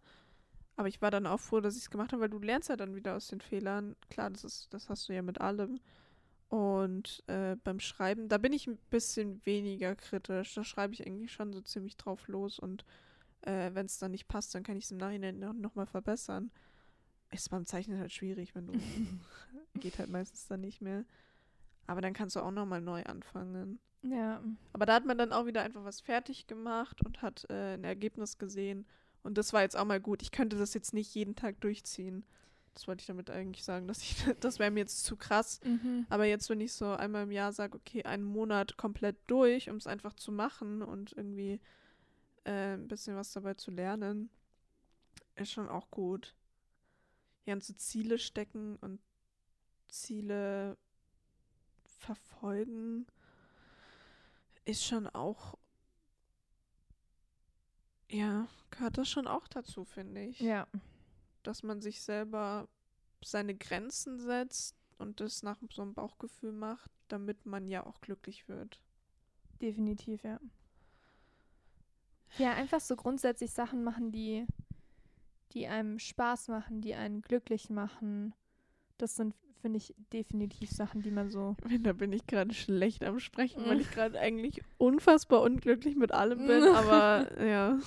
Aber ich war dann auch froh, dass ich es gemacht habe, weil du lernst ja dann wieder aus den Fehlern. Klar, das ist, das hast du ja mit allem. Und äh, beim Schreiben, da bin ich ein bisschen weniger kritisch. Da schreibe ich eigentlich schon so ziemlich drauf los und äh, wenn es dann nicht passt, dann kann ich es im Nachhinein noch, noch mal verbessern. Ist beim Zeichnen halt schwierig, wenn du geht halt meistens dann nicht mehr. Aber dann kannst du auch noch mal neu anfangen. Ja. Aber da hat man dann auch wieder einfach was fertig gemacht und hat äh, ein Ergebnis gesehen. Und das war jetzt auch mal gut. Ich könnte das jetzt nicht jeden Tag durchziehen. Das wollte ich damit eigentlich sagen, dass ich, das wäre mir jetzt zu krass. Mhm. Aber jetzt, wenn ich so einmal im Jahr sage, okay, einen Monat komplett durch, um es einfach zu machen und irgendwie äh, ein bisschen was dabei zu lernen, ist schon auch gut. Ja, und so Ziele stecken und Ziele verfolgen ist schon auch, ja, gehört das schon auch dazu, finde ich Ja. dass man sich selber seine Grenzen setzt und das nach so einem Bauchgefühl macht, damit man ja auch glücklich wird. Definitiv, ja. Ja, einfach so grundsätzlich Sachen machen, die, die einem Spaß machen, die einen glücklich machen. Das sind, finde ich, definitiv Sachen, die man so. Da bin ich gerade schlecht am Sprechen, weil ich gerade eigentlich unfassbar unglücklich mit allem bin, aber ja.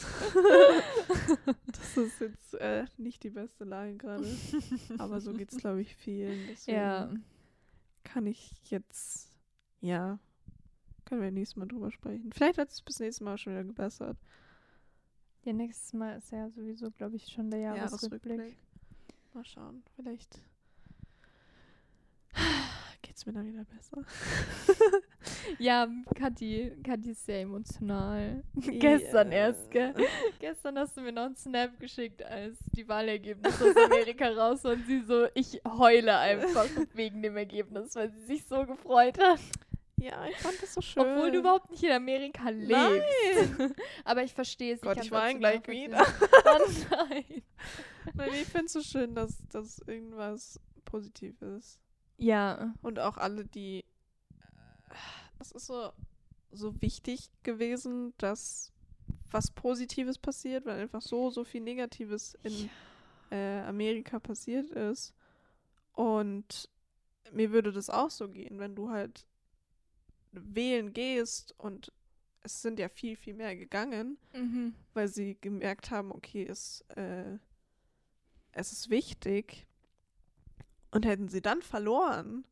das ist jetzt äh, nicht die beste Lage gerade. Aber so geht es, glaube ich, vielen. Deswegen Ja. kann ich jetzt, ja, können wir nächstes Mal drüber sprechen. Vielleicht hat es bis nächstes Mal schon wieder gebessert. Ja, nächstes Mal ist ja sowieso, glaube ich, schon der Jahresrückblick. Mal schauen, vielleicht geht's mir dann wieder besser. Ja, Kathi, Kathi ist sehr emotional. Gestern Ja. erst, gell? Gestern hast du mir noch einen Snap geschickt, als die Wahlergebnisse aus Amerika raus waren. Sie so, ich heule einfach wegen dem Ergebnis, weil sie sich so gefreut hat. Ja, ich fand das so schön. Obwohl du überhaupt nicht in Amerika lebst. Nein. Aber ich verstehe es. Gott, ich weine gleich nachvollziehen. Oh nein. Nein, ich finde es so schön, dass das irgendwas positiv ist. Ja. Und auch alle, die. Es ist so, so wichtig gewesen, dass was Positives passiert, weil einfach so, so viel Negatives in äh, Amerika passiert ist. Und mir würde das auch so gehen, wenn du halt wählen gehst und es sind ja viel, viel mehr gegangen, Mhm. weil sie gemerkt haben, okay, es, äh, es ist wichtig. Und hätten sie dann verloren,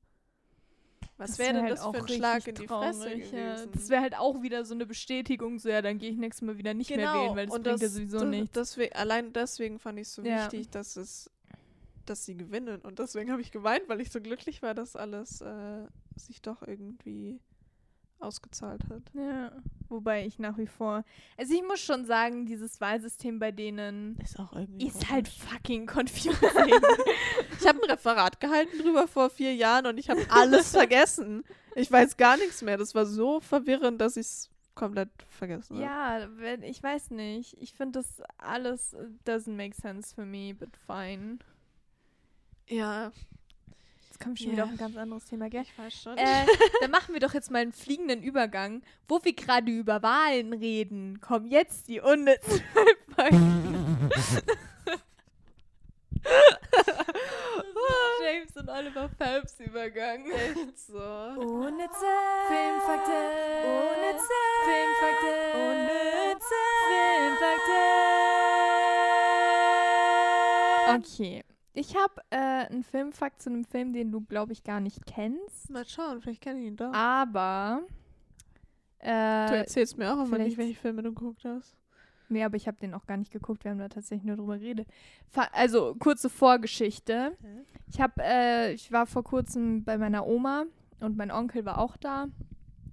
was wäre wär denn halt das für auch ein Schlag in die Fresse traurig, ja. gewesen? Das wäre halt auch wieder so eine Bestätigung, so ja, dann gehe ich nächstes Mal wieder nicht mehr wählen, weil das und bringt ja sowieso das, nichts. Deswegen, allein deswegen fand ich es so Ja. wichtig, dass es, dass sie gewinnen. Und deswegen habe ich geweint, weil ich so glücklich war, dass alles äh, sich doch irgendwie ausgezahlt hat. Ja, wobei ich nach wie vor. Also ich muss schon sagen, dieses Wahlsystem bei denen Ist auch irgendwie. ist halt fucking confusing. Ich habe ein Referat gehalten drüber vor vier Jahren und ich habe alles vergessen. Ich weiß gar nichts mehr. Das war so verwirrend, dass ich es komplett vergessen habe. ja, wenn, ich weiß nicht. Ich finde das alles äh, doesn't make sense for me, but fine. Ja, kommen schon Ja. wieder auf ein ganz anderes Thema, gell? ich weiß schon. Äh, dann machen wir doch jetzt mal einen fliegenden Übergang, wo wir gerade über Wahlen reden. Kommen jetzt die unnützen. James und Oliver Phelps Übergang. Echt so. Unnütze Filmfakten. Unnütze Filmfakten. Unnütze Filmfakten. Ich habe äh, einen Filmfakt zu einem Film, den du, glaube ich, gar nicht kennst. Mal schauen, vielleicht kenne ich ihn doch. Aber. du Äh, erzählst mir auch immer nicht, welche Filme du geguckt hast. nee, aber ich habe den auch gar nicht geguckt. Wir haben da tatsächlich nur drüber geredet. Fa also, kurze Vorgeschichte. Ich habe, äh, ich war vor kurzem bei meiner Oma und mein Onkel war auch da.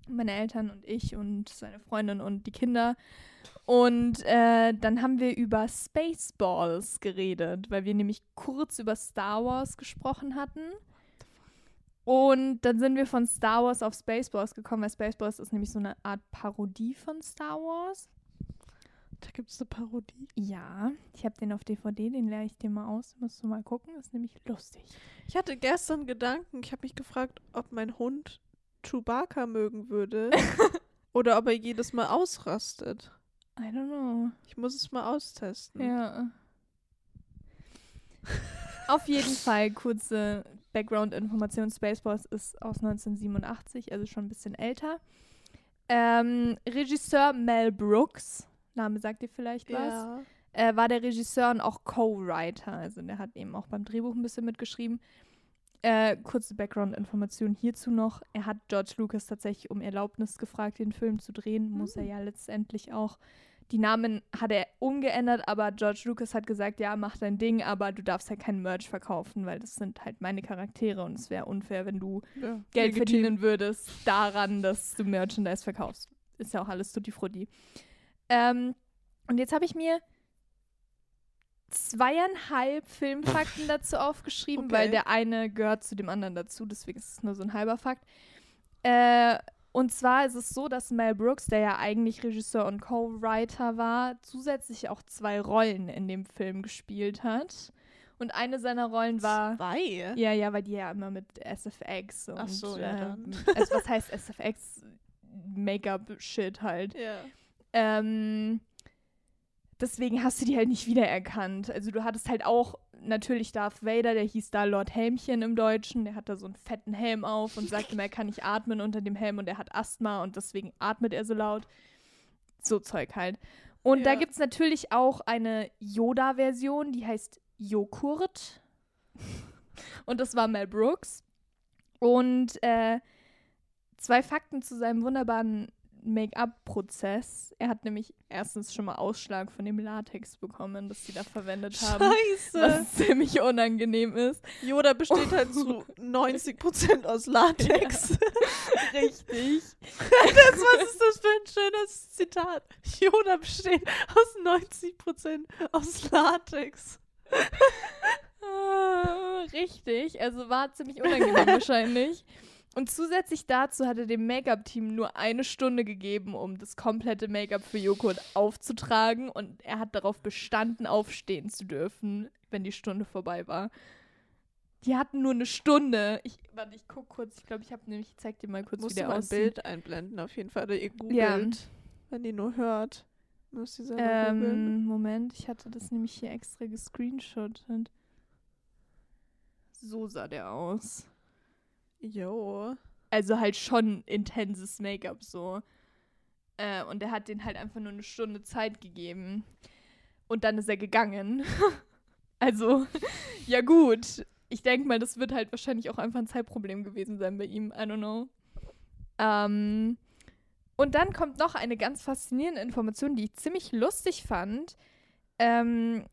Meine Eltern und ich und seine Freundin und die Kinder. Und äh, dann haben wir über Spaceballs geredet, weil wir nämlich kurz über Star Wars gesprochen hatten. Und dann sind wir von Star Wars auf Spaceballs gekommen, weil Spaceballs ist nämlich so eine Art Parodie von Star Wars. Da gibt es eine Parodie. Ja, ich habe den auf DVD, den leere ich dir mal aus. Musst du mal gucken, ist nämlich lustig. Ich hatte gestern Gedanken, ich habe mich gefragt, ob mein Hund Chewbacca mögen würde oder ob er jedes Mal ausrastet. I don't know. Ich muss es mal austesten. Ja. Auf jeden Fall kurze, Background-Information, Spaceballs ist aus 1987, also schon ein bisschen älter. Ähm, Regisseur Mel Brooks, Name sagt dir vielleicht was, Ja. äh, war der Regisseur und auch Co-Writer, also der hat eben auch beim Drehbuch ein bisschen mitgeschrieben. Äh, kurze Background-Information hierzu noch. Er hat George Lucas tatsächlich um Erlaubnis gefragt, den Film zu drehen. Muss er Hm. ja letztendlich auch. Die Namen hat er umgeändert, aber George Lucas hat gesagt, ja, mach dein Ding, aber du darfst halt kein Merch verkaufen, weil das sind halt meine Charaktere und es wäre unfair, wenn du ja. Geld legitim. verdienen würdest daran, dass du Merchandise verkaufst. Ist ja auch alles tutti frutti. Ähm, und jetzt habe ich mir zweieinhalb Filmfakten dazu aufgeschrieben, Okay. weil der eine gehört zu dem anderen dazu, deswegen ist es nur so ein halber Fakt. Äh, und zwar ist es so, dass Mel Brooks, der ja eigentlich Regisseur und Co-Writer war, zusätzlich auch zwei Rollen in dem Film gespielt hat. Und eine seiner Rollen war Zwei? ja, ja, weil die ja immer mit SFX und Ach so, ja, äh, dann. also was heißt SFX? Make-up-Shit halt. Ja. Ähm, deswegen hast du die halt nicht wiedererkannt. Also du hattest halt auch natürlich Darth Vader, der hieß da Lord Helmchen im Deutschen, der hat da so einen fetten Helm auf und sagt immer, er kann nicht atmen unter dem Helm und er hat Asthma und deswegen atmet er so laut. So Zeug halt. Und da Ja. gibt es natürlich auch eine Yoda-Version, die heißt Joghurt. Und das war Mel Brooks. Und äh, zwei Fakten zu seinem wunderbaren Make-up-Prozess. Er hat nämlich erstens schon mal Ausschlag von dem Latex bekommen, das sie da verwendet haben. Scheiße. Was ziemlich unangenehm ist. Yoda besteht halt zu 90% aus Latex. Richtig. Das, was ist das für ein schönes Zitat? Yoda besteht aus 90% aus Latex. Ah, Richtig. Also war ziemlich unangenehm wahrscheinlich. Und zusätzlich dazu hat er dem Make-up-Team nur eine Stunde gegeben, um das komplette Make-up für Joghurt aufzutragen. Und er hat darauf bestanden, aufstehen zu dürfen, wenn die Stunde vorbei war. Die hatten nur eine Stunde. Ich, warte, ich guck kurz. Ich glaube, ich habe nämlich, ich zeig dir mal kurz, Musst wie der mal ein aussieht. Bild einblenden, auf jeden Fall. Oder ihr googelt, Ja. wenn ihr nur hört. Müsst ihr selber. Ähm, Moment, ich hatte das nämlich hier extra gescreenshottet. So sah der aus. Jo. Also halt schon intenses Make-up so. Äh, und er hat den halt einfach nur eine Stunde Zeit gegeben. Und dann ist er gegangen. also, ja gut. Ich denke mal, das wird halt wahrscheinlich auch einfach ein Zeitproblem gewesen sein bei ihm. I don't know. Ähm, und dann kommt noch eine ganz faszinierende Information, die ich ziemlich lustig fand. Ähm,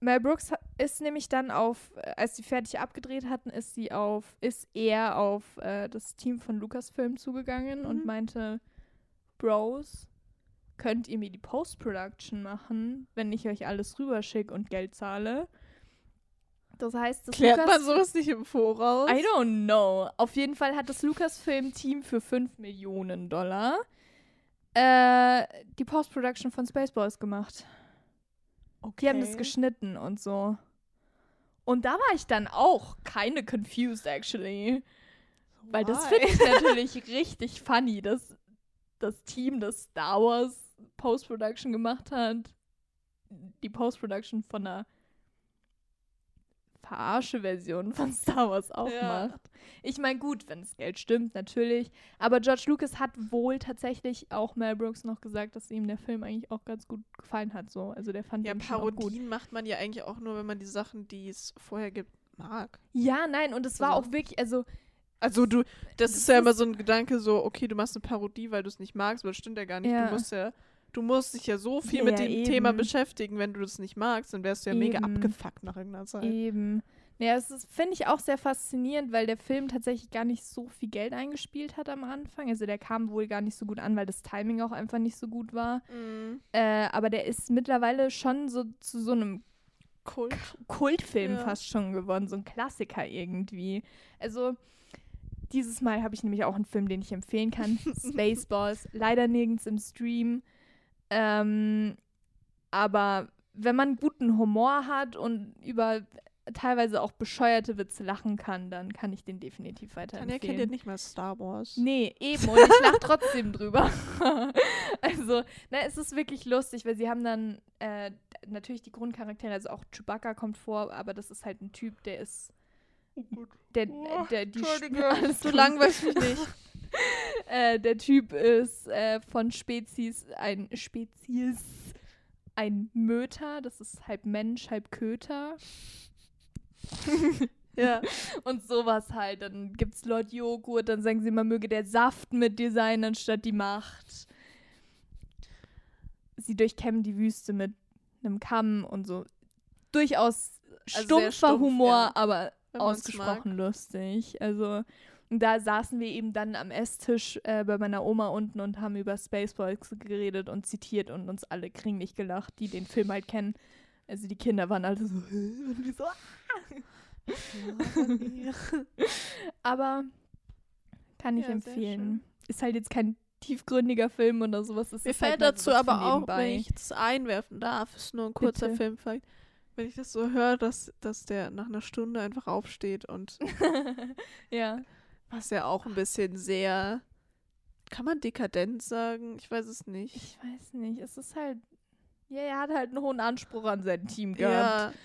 Mel Brooks ist nämlich dann auf, äh, als sie fertig abgedreht hatten, ist sie auf, ist er auf äh, das Team von Lucasfilm zugegangen und Mhm. meinte, Bros, könnt ihr mir die Post-Production machen, wenn ich euch alles rüberschicke und Geld zahle? Das heißt, das Klärt Lucas man sowas nicht im Voraus? I don't know. Auf jeden Fall hat das Lucasfilm-Team für 5 Millionen Dollar äh, die Post-Production von Spaceballs gemacht. Die haben das Okay. geschnitten und so. Und da war ich dann auch keine confused, actually. Weil das Why? finde ich natürlich richtig funny, dass das Team, das Star Wars Post-Production gemacht hat, die Post-Production von einer Verarsche-Version von Star Wars auch Ja. macht. Ich meine, gut, wenn das Geld stimmt, natürlich. Aber George Lucas hat wohl tatsächlich auch Mel Brooks noch gesagt, dass ihm der Film eigentlich auch ganz gut gefallen hat. So. Also der fand Ja, ihn schon auch gut. Parodien macht man ja eigentlich auch nur, wenn man die Sachen, die es vorher gibt, mag. Ja, nein, und es war Also- auch wirklich, also Also du, das, Das ist ja immer ist- so ein Gedanke, so, okay, du machst eine Parodie, weil du es nicht magst, aber das stimmt ja gar nicht. Ja. Du musst ja, du musst dich ja so viel Ja, mit dem eben. Thema beschäftigen, wenn du das nicht magst, dann wärst du ja mega Eben. abgefuckt nach irgendeiner Zeit. Eben. Ja, das finde ich auch sehr faszinierend, weil der Film tatsächlich gar nicht so viel Geld eingespielt hat am Anfang. Also der kam wohl gar nicht so gut an, weil das Timing auch einfach nicht so gut war. Mhm. Äh, aber der ist mittlerweile schon so zu so einem Kult. Kultfilm Ja. fast schon geworden, so ein Klassiker irgendwie. Also dieses Mal habe ich nämlich auch einen Film, den ich empfehlen kann. Spaceballs. Leider nirgends im Stream. Ähm, aber wenn man guten Humor hat und über teilweise auch bescheuerte Witze lachen kann, dann kann ich den definitiv Tanja kennt weiterempfehlen. ja nicht mal Star Wars. Nee, eben. Und ich lache trotzdem drüber. also, na, es ist wirklich lustig, weil sie haben dann äh, natürlich die Grundcharaktere, also auch Chewbacca kommt vor, aber das ist halt ein Typ, der ist der, der, die Entschuldige, alles du langweilst mich nicht. äh, der Typ ist äh, von Spezies ein Spezies ein Möter, das ist halb Mensch, halb Köter Ja. und sowas halt. Dann gibt's Lord Joghurt, dann sagen sie, man möge der Saft mit dir sein, anstatt die Macht. Sie durchkämmen die Wüste mit einem Kamm und so. Durchaus Also stumpfer stumpf, Humor, ja. aber Wenn ausgesprochen lustig. Also, und da saßen wir eben dann am Esstisch äh, bei meiner Oma unten und haben über Spaceballs geredet und zitiert und uns alle kringlich gelacht, die den Film halt kennen. Also die Kinder waren alle so, und wir so, aber kann ich Ja, empfehlen. Ist halt jetzt kein tiefgründiger Film oder sowas. Mir halt fällt mal dazu aber auch, nebenbei. wenn ich das einwerfen darf, ist nur ein kurzer Bitte. Filmfakt. Wenn ich das so höre, dass, dass der nach einer Stunde einfach aufsteht und ja. Was ja auch ein bisschen sehr, kann man dekadent sagen? Ich weiß es nicht. Ich weiß nicht. Es ist halt. Ja, er hat halt einen hohen Anspruch an sein Team gehabt. Ja.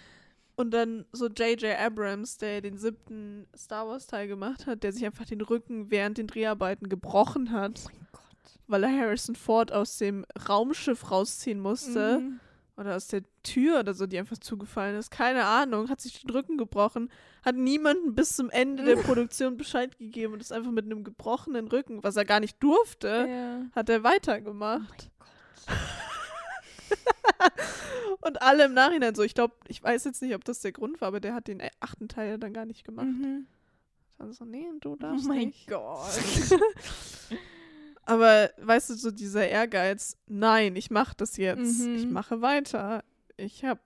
Und dann so J.J. Abrams, der den siebten Star Wars Teil gemacht hat, der sich einfach den Rücken während den Dreharbeiten gebrochen hat, Oh mein Gott. weil er Harrison Ford aus dem Raumschiff rausziehen musste. Mhm. Oder aus der Tür oder so, die einfach zugefallen ist. Keine Ahnung. Hat sich den Rücken gebrochen. Hat niemandem bis zum Ende der Produktion Bescheid gegeben und ist einfach mit einem gebrochenen Rücken, was er gar nicht durfte, Ja. hat er Oh weitergemacht. Gott. Und alle im Nachhinein so, ich glaube, ich weiß jetzt nicht, ob das der Grund war, aber der hat den äh, achten Teil ja dann gar nicht gemacht. Mhm. So, nee, du Oh darfst mein nicht. Gott. Aber weißt du, so dieser Ehrgeiz, nein, ich mache das jetzt. Mhm. Ich mache weiter. Ich habe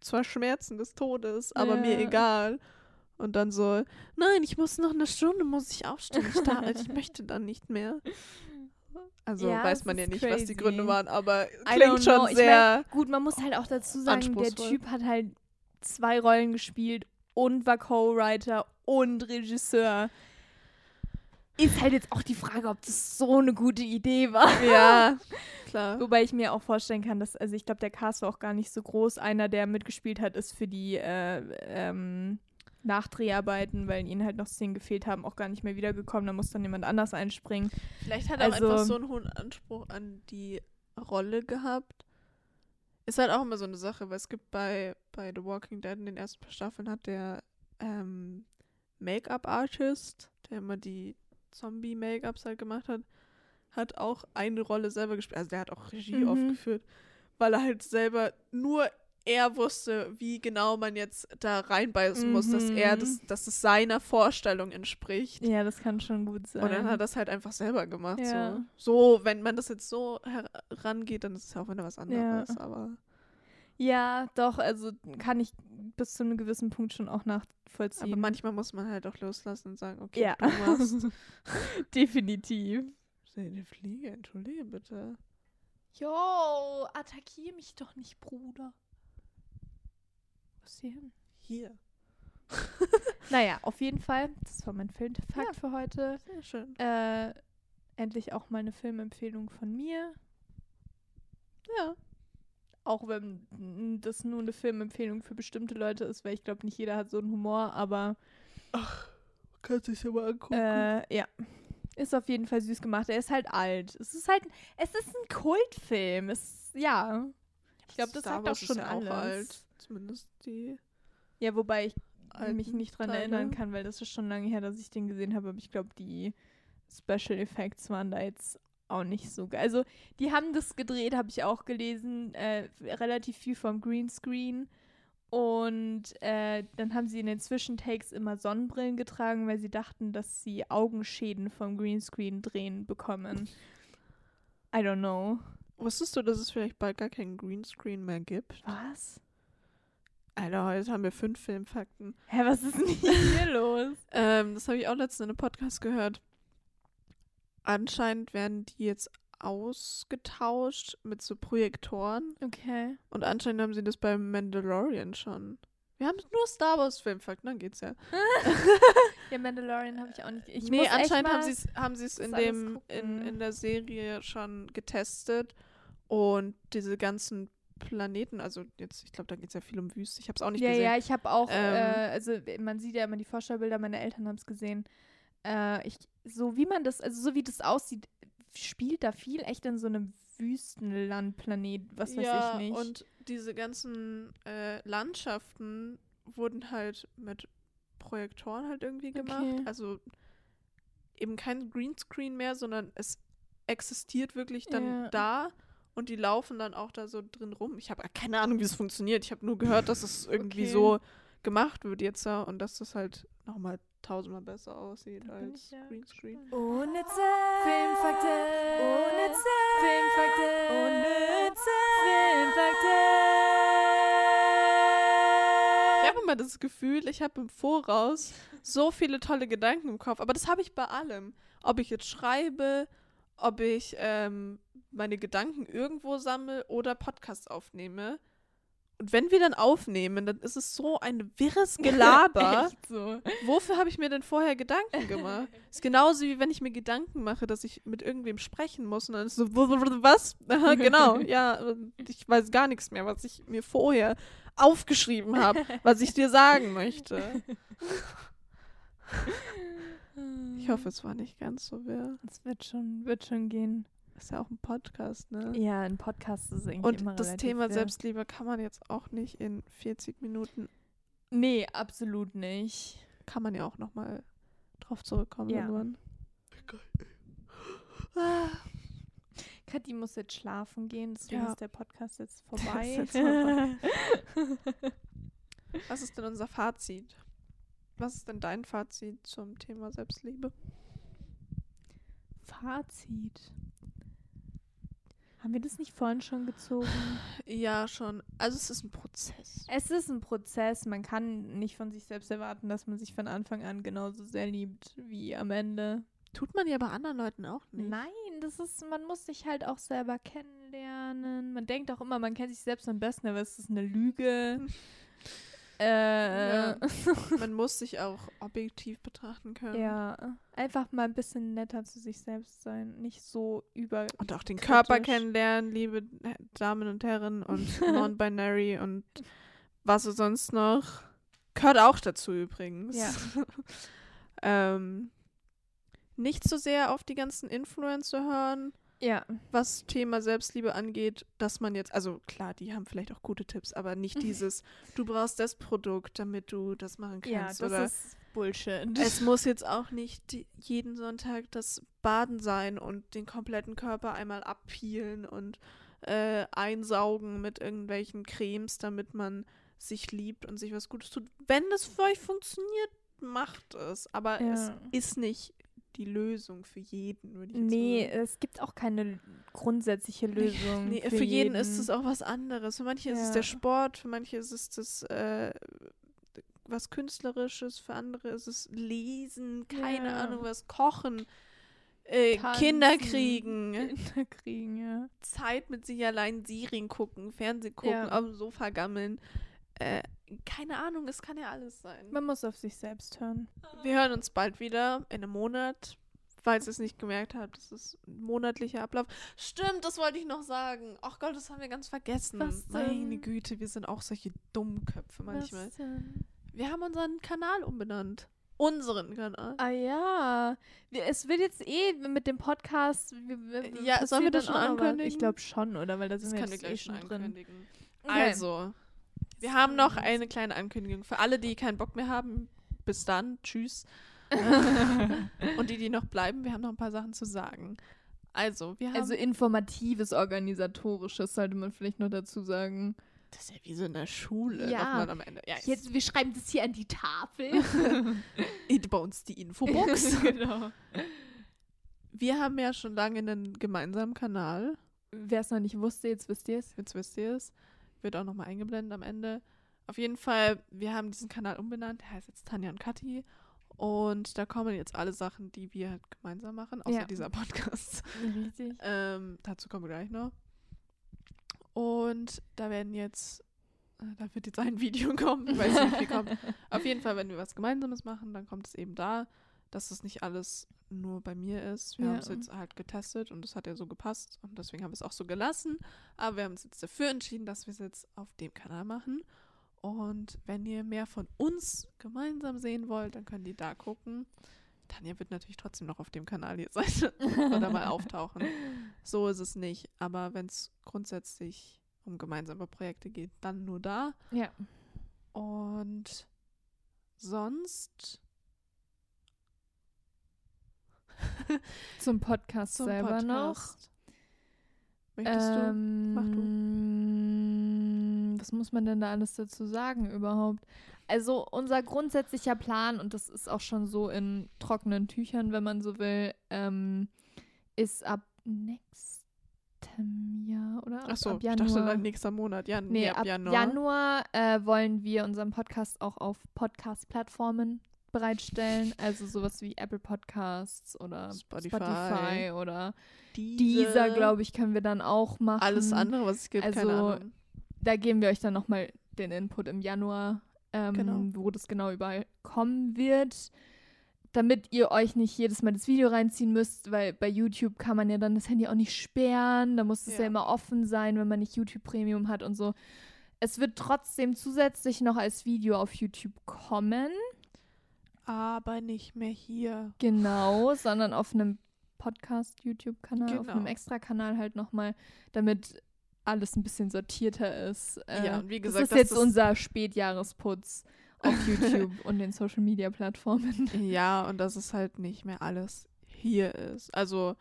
zwar Schmerzen des Todes, aber mir Ja. egal. Und dann so, nein, ich muss noch eine Stunde, muss ich aufstehen. Ich, da, ich möchte dann nicht mehr. Also Ja, weiß man ja nicht, was die crazy. Gründe waren, aber klingt schon know. Ich sehr. Gut, man muss halt auch dazu sagen, der. Typ hat halt zwei Rollen gespielt und war Co-Writer und Regisseur. Ist halt jetzt auch die Frage, ob das so eine gute Idee war. ja, klar. Wobei ich mir auch vorstellen kann, dass, also ich glaube, der Cast war auch gar nicht so groß. Einer, der mitgespielt hat, ist für die äh, ähm, Nachdreharbeiten, weil ihnen halt noch Szenen gefehlt haben, auch gar nicht mehr wiedergekommen. Da muss dann jemand anders einspringen. Vielleicht hat er Also- auch einfach so einen hohen Anspruch an die Rolle gehabt. Ist halt auch immer so eine Sache, weil es gibt bei, bei The Walking Dead in den ersten paar Staffeln hat der ähm, Make-up-Artist, der immer die Zombie-Make-ups halt gemacht hat, hat auch eine Rolle selber gespielt. Also der hat auch Regie Mhm. aufgeführt, weil er halt selber nur er wusste, wie genau man jetzt da reinbeißen muss, dass er Mhm. das, dass es seiner Vorstellung entspricht. Ja, das kann schon gut sein. Und dann hat er das halt einfach selber gemacht. Ja. So. so, wenn man das jetzt so herangeht, dann ist es ja auch wieder was anderes. Aber Ja, doch, also kann ich bis zu einem gewissen Punkt schon auch nachvollziehen. Aber manchmal muss man halt auch loslassen und sagen, okay, Ja. du machst. Definitiv. Eine Fliege, entschuldige bitte. Jo, attackier mich doch nicht, Bruder. Wo ist sie hin? Hier. Naja, auf jeden Fall. Das war mein Filmfakt Ja. für heute. Sehr schön. Äh, endlich auch mal eine Filmempfehlung von mir. Ja. Auch wenn das nur eine Filmempfehlung für bestimmte Leute ist, weil ich glaube, nicht jeder hat so einen Humor, aber Kannst dich ja mal angucken. Äh, ja. Ist auf jeden Fall süß gemacht. Er ist halt alt. Es ist halt, es ist ein Kultfilm. Es, ja. Ich glaube, das Star sagt auch schon ja alles. auch alt. Zumindest die Ja, wobei ich mich nicht dran Teile. erinnern kann, weil das ist schon lange her, dass ich den gesehen habe. Aber ich glaube, die Special Effects waren da jetzt auch nicht so geil. Also, die haben das gedreht, habe ich auch gelesen. Äh, relativ viel vom Greenscreen. Und äh, dann haben sie in den Zwischentakes immer Sonnenbrillen getragen, weil sie dachten, dass sie Augenschäden vom Greenscreen drehen bekommen. I don't know. Wusstest du, dass es vielleicht bald gar keinen Greenscreen mehr gibt? Was? Alter, heute haben wir fünf Filmfakten. Hä, was ist denn hier los? Ähm, das habe ich auch letztens in einem Podcast gehört. Anscheinend werden die jetzt ausgetauscht mit so Projektoren. Okay. Und anscheinend haben sie das beim Mandalorian schon. Wir haben nur Star Wars Filmfakten, dann geht's ja. Ja, Mandalorian habe ich auch nicht. Ich nee, anscheinend haben sie es haben sie's in dem in, in der Serie schon getestet und diese ganzen Planeten, also jetzt, ich glaube, da geht es ja viel um Wüste. Ich habe es auch nicht ja, gesehen. ja, ich habe auch, Ähm, äh, also man sieht ja immer die Vorstellbilder, meine Eltern haben es gesehen. Äh, ich, so wie man das, also so wie das aussieht, spielt da viel echt in so einem Wüstenlandplanet, was weiß ja, ich nicht. Und diese ganzen äh, Landschaften wurden halt mit Projektoren halt irgendwie gemacht. Okay. Also eben kein Greenscreen mehr, sondern es existiert wirklich dann Ja. da und die laufen dann auch da so drin rum. Ich habe keine Ahnung, wie es funktioniert. Ich habe nur gehört, dass es irgendwie Okay. so gemacht wird jetzt da und dass das halt nochmal tausendmal besser aussieht Da als ich ja Greenscreen. gespannt. Unnütze Filmfakten. Unnütze Filmfakten. Unnütze Filmfakten. Ich habe immer das Gefühl, ich habe im Voraus so viele tolle Gedanken im Kopf. Aber das habe ich bei allem. Ob ich jetzt schreibe, ob ich ähm, meine Gedanken irgendwo sammle oder Podcast aufnehme. Und wenn wir dann aufnehmen, dann ist es so ein wirres Gelaber. Echt so. Wofür habe ich mir denn vorher Gedanken gemacht? ist genauso wie wenn ich mir Gedanken mache, dass ich mit irgendwem sprechen muss und dann ist so, was? Aha, genau, ja, ich weiß gar nichts mehr, was ich mir vorher aufgeschrieben habe, was ich dir sagen möchte. Ich hoffe, es war nicht ganz so wirr. Es wird schon, wird schon gehen. Ist ja auch ein Podcast, ne? Ja, ein Podcast ist irgendwie Und immer das Thema wirr. Selbstliebe kann man jetzt auch nicht in 40 Minuten, Nee, absolut nicht. kann man ja auch nochmal drauf zurückkommen Ja. irgendwann. Kathi muss jetzt schlafen gehen, deswegen Ja. ist der Podcast jetzt vorbei. jetzt vorbei. Was ist denn unser Fazit? Was ist denn dein Fazit zum Thema Selbstliebe? Fazit. Haben wir das nicht vorhin schon gezogen? Ja, schon. Also es ist ein Prozess. Es ist ein Prozess. Man kann nicht von sich selbst erwarten, dass man sich von Anfang an genauso sehr liebt wie am Ende. Tut man ja bei anderen Leuten auch nicht. Nein, das ist, man muss sich halt auch selber kennenlernen. Man denkt auch immer, man kennt sich selbst am besten, aber es ist eine Lüge. äh, Ja. Man muss sich auch objektiv betrachten können. ja, einfach mal ein bisschen netter zu sich selbst sein. Nicht so über. Und auch den Körper kennenlernen, liebe Damen und Herren und Non-Binary und was sonst noch. Gehört auch dazu übrigens. Ja. ähm, nicht so sehr auf die ganzen Influencer hören, Ja, was Thema Selbstliebe angeht, dass man jetzt, also klar, die haben vielleicht auch gute Tipps, aber nicht dieses, du brauchst das Produkt, damit du das machen ja, kannst. das oder ist Bullshit. es muss jetzt auch nicht jeden Sonntag das Baden sein und den kompletten Körper einmal abpeelen und äh, einsaugen mit irgendwelchen Cremes, damit man sich liebt und sich was Gutes tut. Wenn das für euch funktioniert, macht es. Aber es Ja. ist nicht die Lösung für jeden, würde ich jetzt Nee, sagen. es gibt auch keine grundsätzliche Lösung. Nee, für, jeden, ist es auch was anderes. Für manche ist es Ja. der Sport, für manche ist es das äh, was Künstlerisches, für andere ist es Lesen, keine Ja. Ahnung was, Kochen, äh, Kinder kriegen, Kinder kriegen, ja. Zeit mit sich allein Serien gucken, Fernsehen gucken, Ja. auf dem Sofa gammeln. Äh, keine Ahnung, es kann ja alles sein. Man muss auf sich selbst hören. Wir hören uns bald wieder in einem Monat. Falls ihr es nicht gemerkt habt, das ist ein monatlicher Ablauf. Stimmt, das wollte ich noch sagen. Ach Gott, das haben wir ganz vergessen. Meine? Güte, wir sind auch solche Dummköpfe manchmal. Was denn? Wir haben unseren Kanal umbenannt. Unseren Kanal. Ah ja, wir, es wird jetzt eh mit dem Podcast. Wir, wir, Ja, sollen wir das schon ankündigen? Ich glaube schon, oder? Weil da Das sind wir können wir jetzt eh gleich schon schon drin. Okay. Also, wir haben noch eine kleine Ankündigung. Für alle, die keinen Bock mehr haben, bis dann. Tschüss. Und die, die noch bleiben, wir haben noch ein paar Sachen zu sagen. Also, wir haben. Also informatives, organisatorisches sollte man vielleicht noch dazu sagen. das ist ja wie so in der Schule. Ja. nochmal am Ende. Ja, Jetzt, wir schreiben das hier an die Tafel. bei uns die Infobox. genau. wir haben ja schon lange einen gemeinsamen Kanal. Wer es noch nicht wusste, jetzt wisst ihr es. Jetzt wisst ihr es. Wird auch nochmal eingeblendet am Ende. Auf jeden Fall, wir haben diesen Kanal umbenannt. Der heißt jetzt Tanja und Kathi. Und da kommen jetzt alle Sachen, die wir halt gemeinsam machen, außer Ja. dieser Podcast. Richtig. Ähm, dazu kommen wir gleich noch. Und da werden jetzt, äh, da wird jetzt ein Video kommen, ich weiß nicht, wie viel kommt. Auf jeden Fall, wenn wir was Gemeinsames machen, dann kommt es eben da. Dass es nicht alles nur bei mir ist. Wir Ja. haben es jetzt halt getestet und es hat ja so gepasst und deswegen haben wir es auch so gelassen. Aber wir haben uns jetzt dafür entschieden, dass wir es jetzt auf dem Kanal machen. Und wenn ihr mehr von uns gemeinsam sehen wollt, dann könnt ihr da gucken. Tanja wird natürlich trotzdem noch auf dem Kanal hier sein oder mal auftauchen. So ist es nicht. Aber wenn es grundsätzlich um gemeinsame Projekte geht, dann nur da. Ja. Und sonst Zum Podcast zum selber noch. Podcast. Möchtest du? ähm, Mach Was muss man denn da alles dazu sagen überhaupt? Also unser grundsätzlicher Plan, und das ist auch schon so in trockenen Tüchern, wenn man so will, ähm, ist ab nächstem Jahr oder ab, Achso, ab ich Januar. dachte dann nächster Monat. Ja, Nee, nee, ab Januar, äh, wollen wir unseren Podcast auch auf Podcast-Plattformen bereitstellen. Also sowas wie Apple Podcasts oder Spotify. Spotify, oder Diese, Deezer, glaube ich, können wir dann auch machen. Alles andere, was es gibt, Also. Da geben wir euch dann nochmal den Input im Januar, ähm, Genau. wo das genau überall kommen wird. Damit ihr euch nicht jedes Mal das Video reinziehen müsst, weil bei YouTube kann man ja dann das Handy auch nicht sperren. Da muss es ja. Ja. immer offen sein, wenn man nicht YouTube Premium hat und so. Es wird trotzdem zusätzlich noch als Video auf YouTube kommen. Aber nicht mehr hier. Genau, sondern auf einem Podcast-YouTube-Kanal, auf einem Genau. Extra-Kanal halt nochmal, damit alles ein bisschen sortierter ist. Äh, Ja, und wie das gesagt, ist dass jetzt das- unser Spätjahresputz auf YouTube und den Social-Media-Plattformen. Ja, und dass es halt nicht mehr alles hier ist. Also,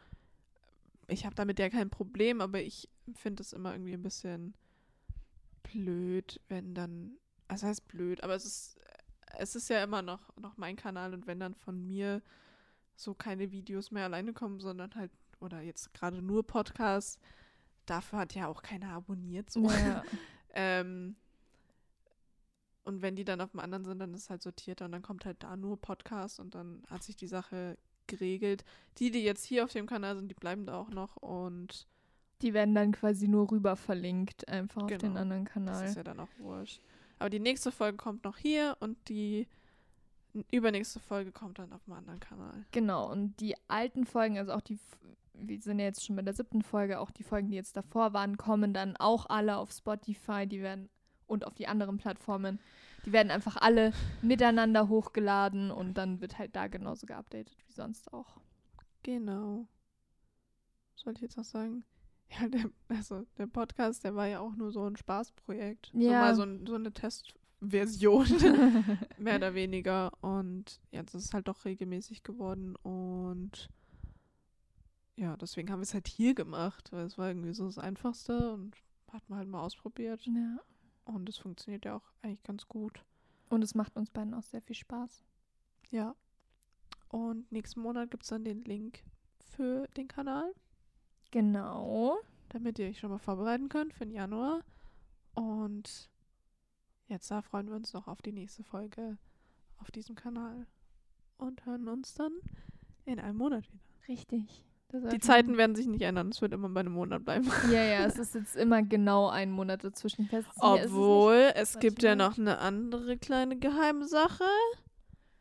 ich habe damit ja kein Problem, aber ich finde es immer irgendwie ein bisschen blöd, wenn dann. Also heißt blöd, aber es ist, es ist ja immer noch, noch mein Kanal und wenn dann von mir so keine Videos mehr alleine kommen, sondern halt, oder jetzt gerade nur Podcasts, dafür hat ja auch keiner abonniert. So. Ja. Ähm, und wenn die dann auf dem anderen sind, dann ist es halt sortierter und dann kommt halt da nur Podcast und dann hat sich die Sache geregelt. Die, die jetzt hier auf dem Kanal sind, die bleiben da auch noch und Die werden dann quasi nur rüber verlinkt, einfach auf den Genau. anderen das Kanal. ist ja dann auch wurscht. Aber die nächste Folge kommt noch hier und die übernächste Folge kommt dann auf dem anderen Kanal. Genau, und die alten Folgen, also auch die, wir sind ja jetzt schon bei der siebten Folge, auch die Folgen, die jetzt davor waren, kommen dann auch alle auf Spotify, die werden und auf die anderen Plattformen. Die werden einfach alle miteinander hochgeladen und dann wird halt da genauso geupdatet wie sonst auch. Genau. Sollte ich jetzt noch sagen? Ja, der, also der Podcast, der war ja auch nur so ein Spaßprojekt. So Ja. mal so, ein, so eine Testversion. mehr oder weniger. Und jetzt ist es halt doch regelmäßig geworden. Und ja, deswegen haben wir es halt hier gemacht, weil es war irgendwie so das Einfachste und hat man halt mal ausprobiert. ja. Und es funktioniert ja auch eigentlich ganz gut. Und es macht uns beiden auch sehr viel Spaß. Ja. Und nächsten Monat gibt es dann den Link für den Kanal, Genau. damit ihr euch schon mal vorbereiten könnt für den Januar. Und jetzt da freuen wir uns noch auf die nächste Folge auf diesem Kanal. Und hören uns dann in einem Monat wieder. Richtig. Die Zeiten werden sich nicht ändern. Es wird immer bei einem Monat bleiben. Ja, ja, es ist jetzt immer genau ein Monat dazwischen. Es nicht- Obwohl, es warte gibt ja noch eine andere kleine geheime Sache,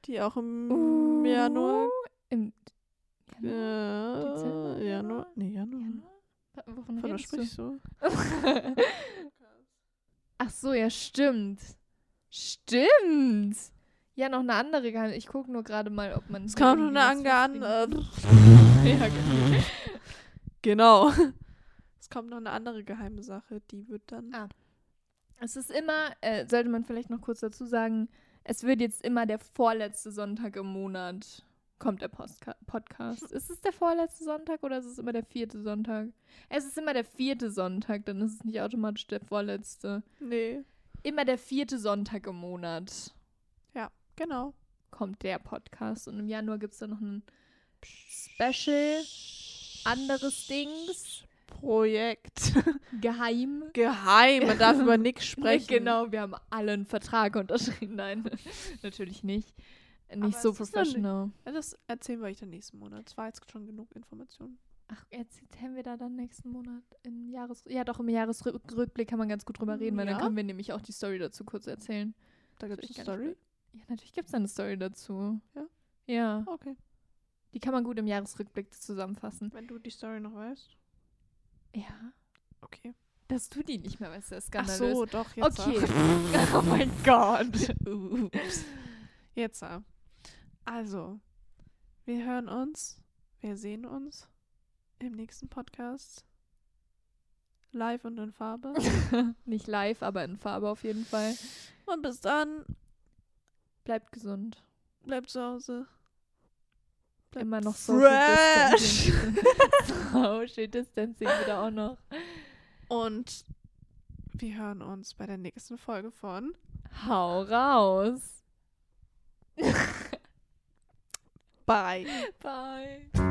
die auch im Uh, Januar. Im Äh, Januar? Dezember? Januar? Nee, Januar. Januar? Wovon Von redest du? du? Ach so, ja, stimmt. Stimmt. Ja, noch eine andere geheime. Ich gucke nur gerade mal, ob man. Es kommt noch eine äh, ja, genau. genau. Es kommt noch eine andere geheime Sache, die wird dann. Ah. Es ist immer, äh, sollte man vielleicht noch kurz dazu sagen, es wird jetzt immer der vorletzte Sonntag im Monat kommt der Postka Podcast. Ist es der vorletzte Sonntag oder ist es immer der vierte Sonntag? Es ist immer der vierte Sonntag, dann ist es nicht automatisch der vorletzte. Nee. Immer der vierte Sonntag im Monat Genau. kommt der Podcast. Und im Januar gibt es dann noch ein Special, anderes Dings, Projekt. geheim. Geheim. Man darf über nichts sprechen. Genau, wir haben alle einen Vertrag unterschrieben. Nein, natürlich nicht. Nicht Aber so nicht- professional. Ja, das erzählen wir euch dann nächsten Monat. Es war jetzt schon genug Informationen. Ach, erzählen wir da dann nächsten Monat im Jahres... Ja, doch, im Jahresrückblick kann man ganz gut drüber reden, weil dann Ja. können wir nämlich auch die Story dazu kurz erzählen. Da gibt es eine nicht Story. Ja, natürlich gibt es eine Story dazu. Ja, Okay. die kann man gut im Jahresrückblick zusammenfassen. Wenn du die Story noch weißt. Ja. Okay. Dass du die nicht mehr weißt, das ist Ach skandalös. so, doch, jetzt. Okay. oh mein Gott. Ups. Jetzt. Also, wir hören uns, wir sehen uns im nächsten Podcast. Live und in Farbe. Nicht live, aber in Farbe auf jeden Fall. Und bis dann, Bleibt gesund. bleibt zu Hause. Bleibt Immer noch fresh. Social Distancing. Social Distancing wieder auch noch. Und wir hören uns bei der nächsten Folge von Hau raus. Bye. Bye.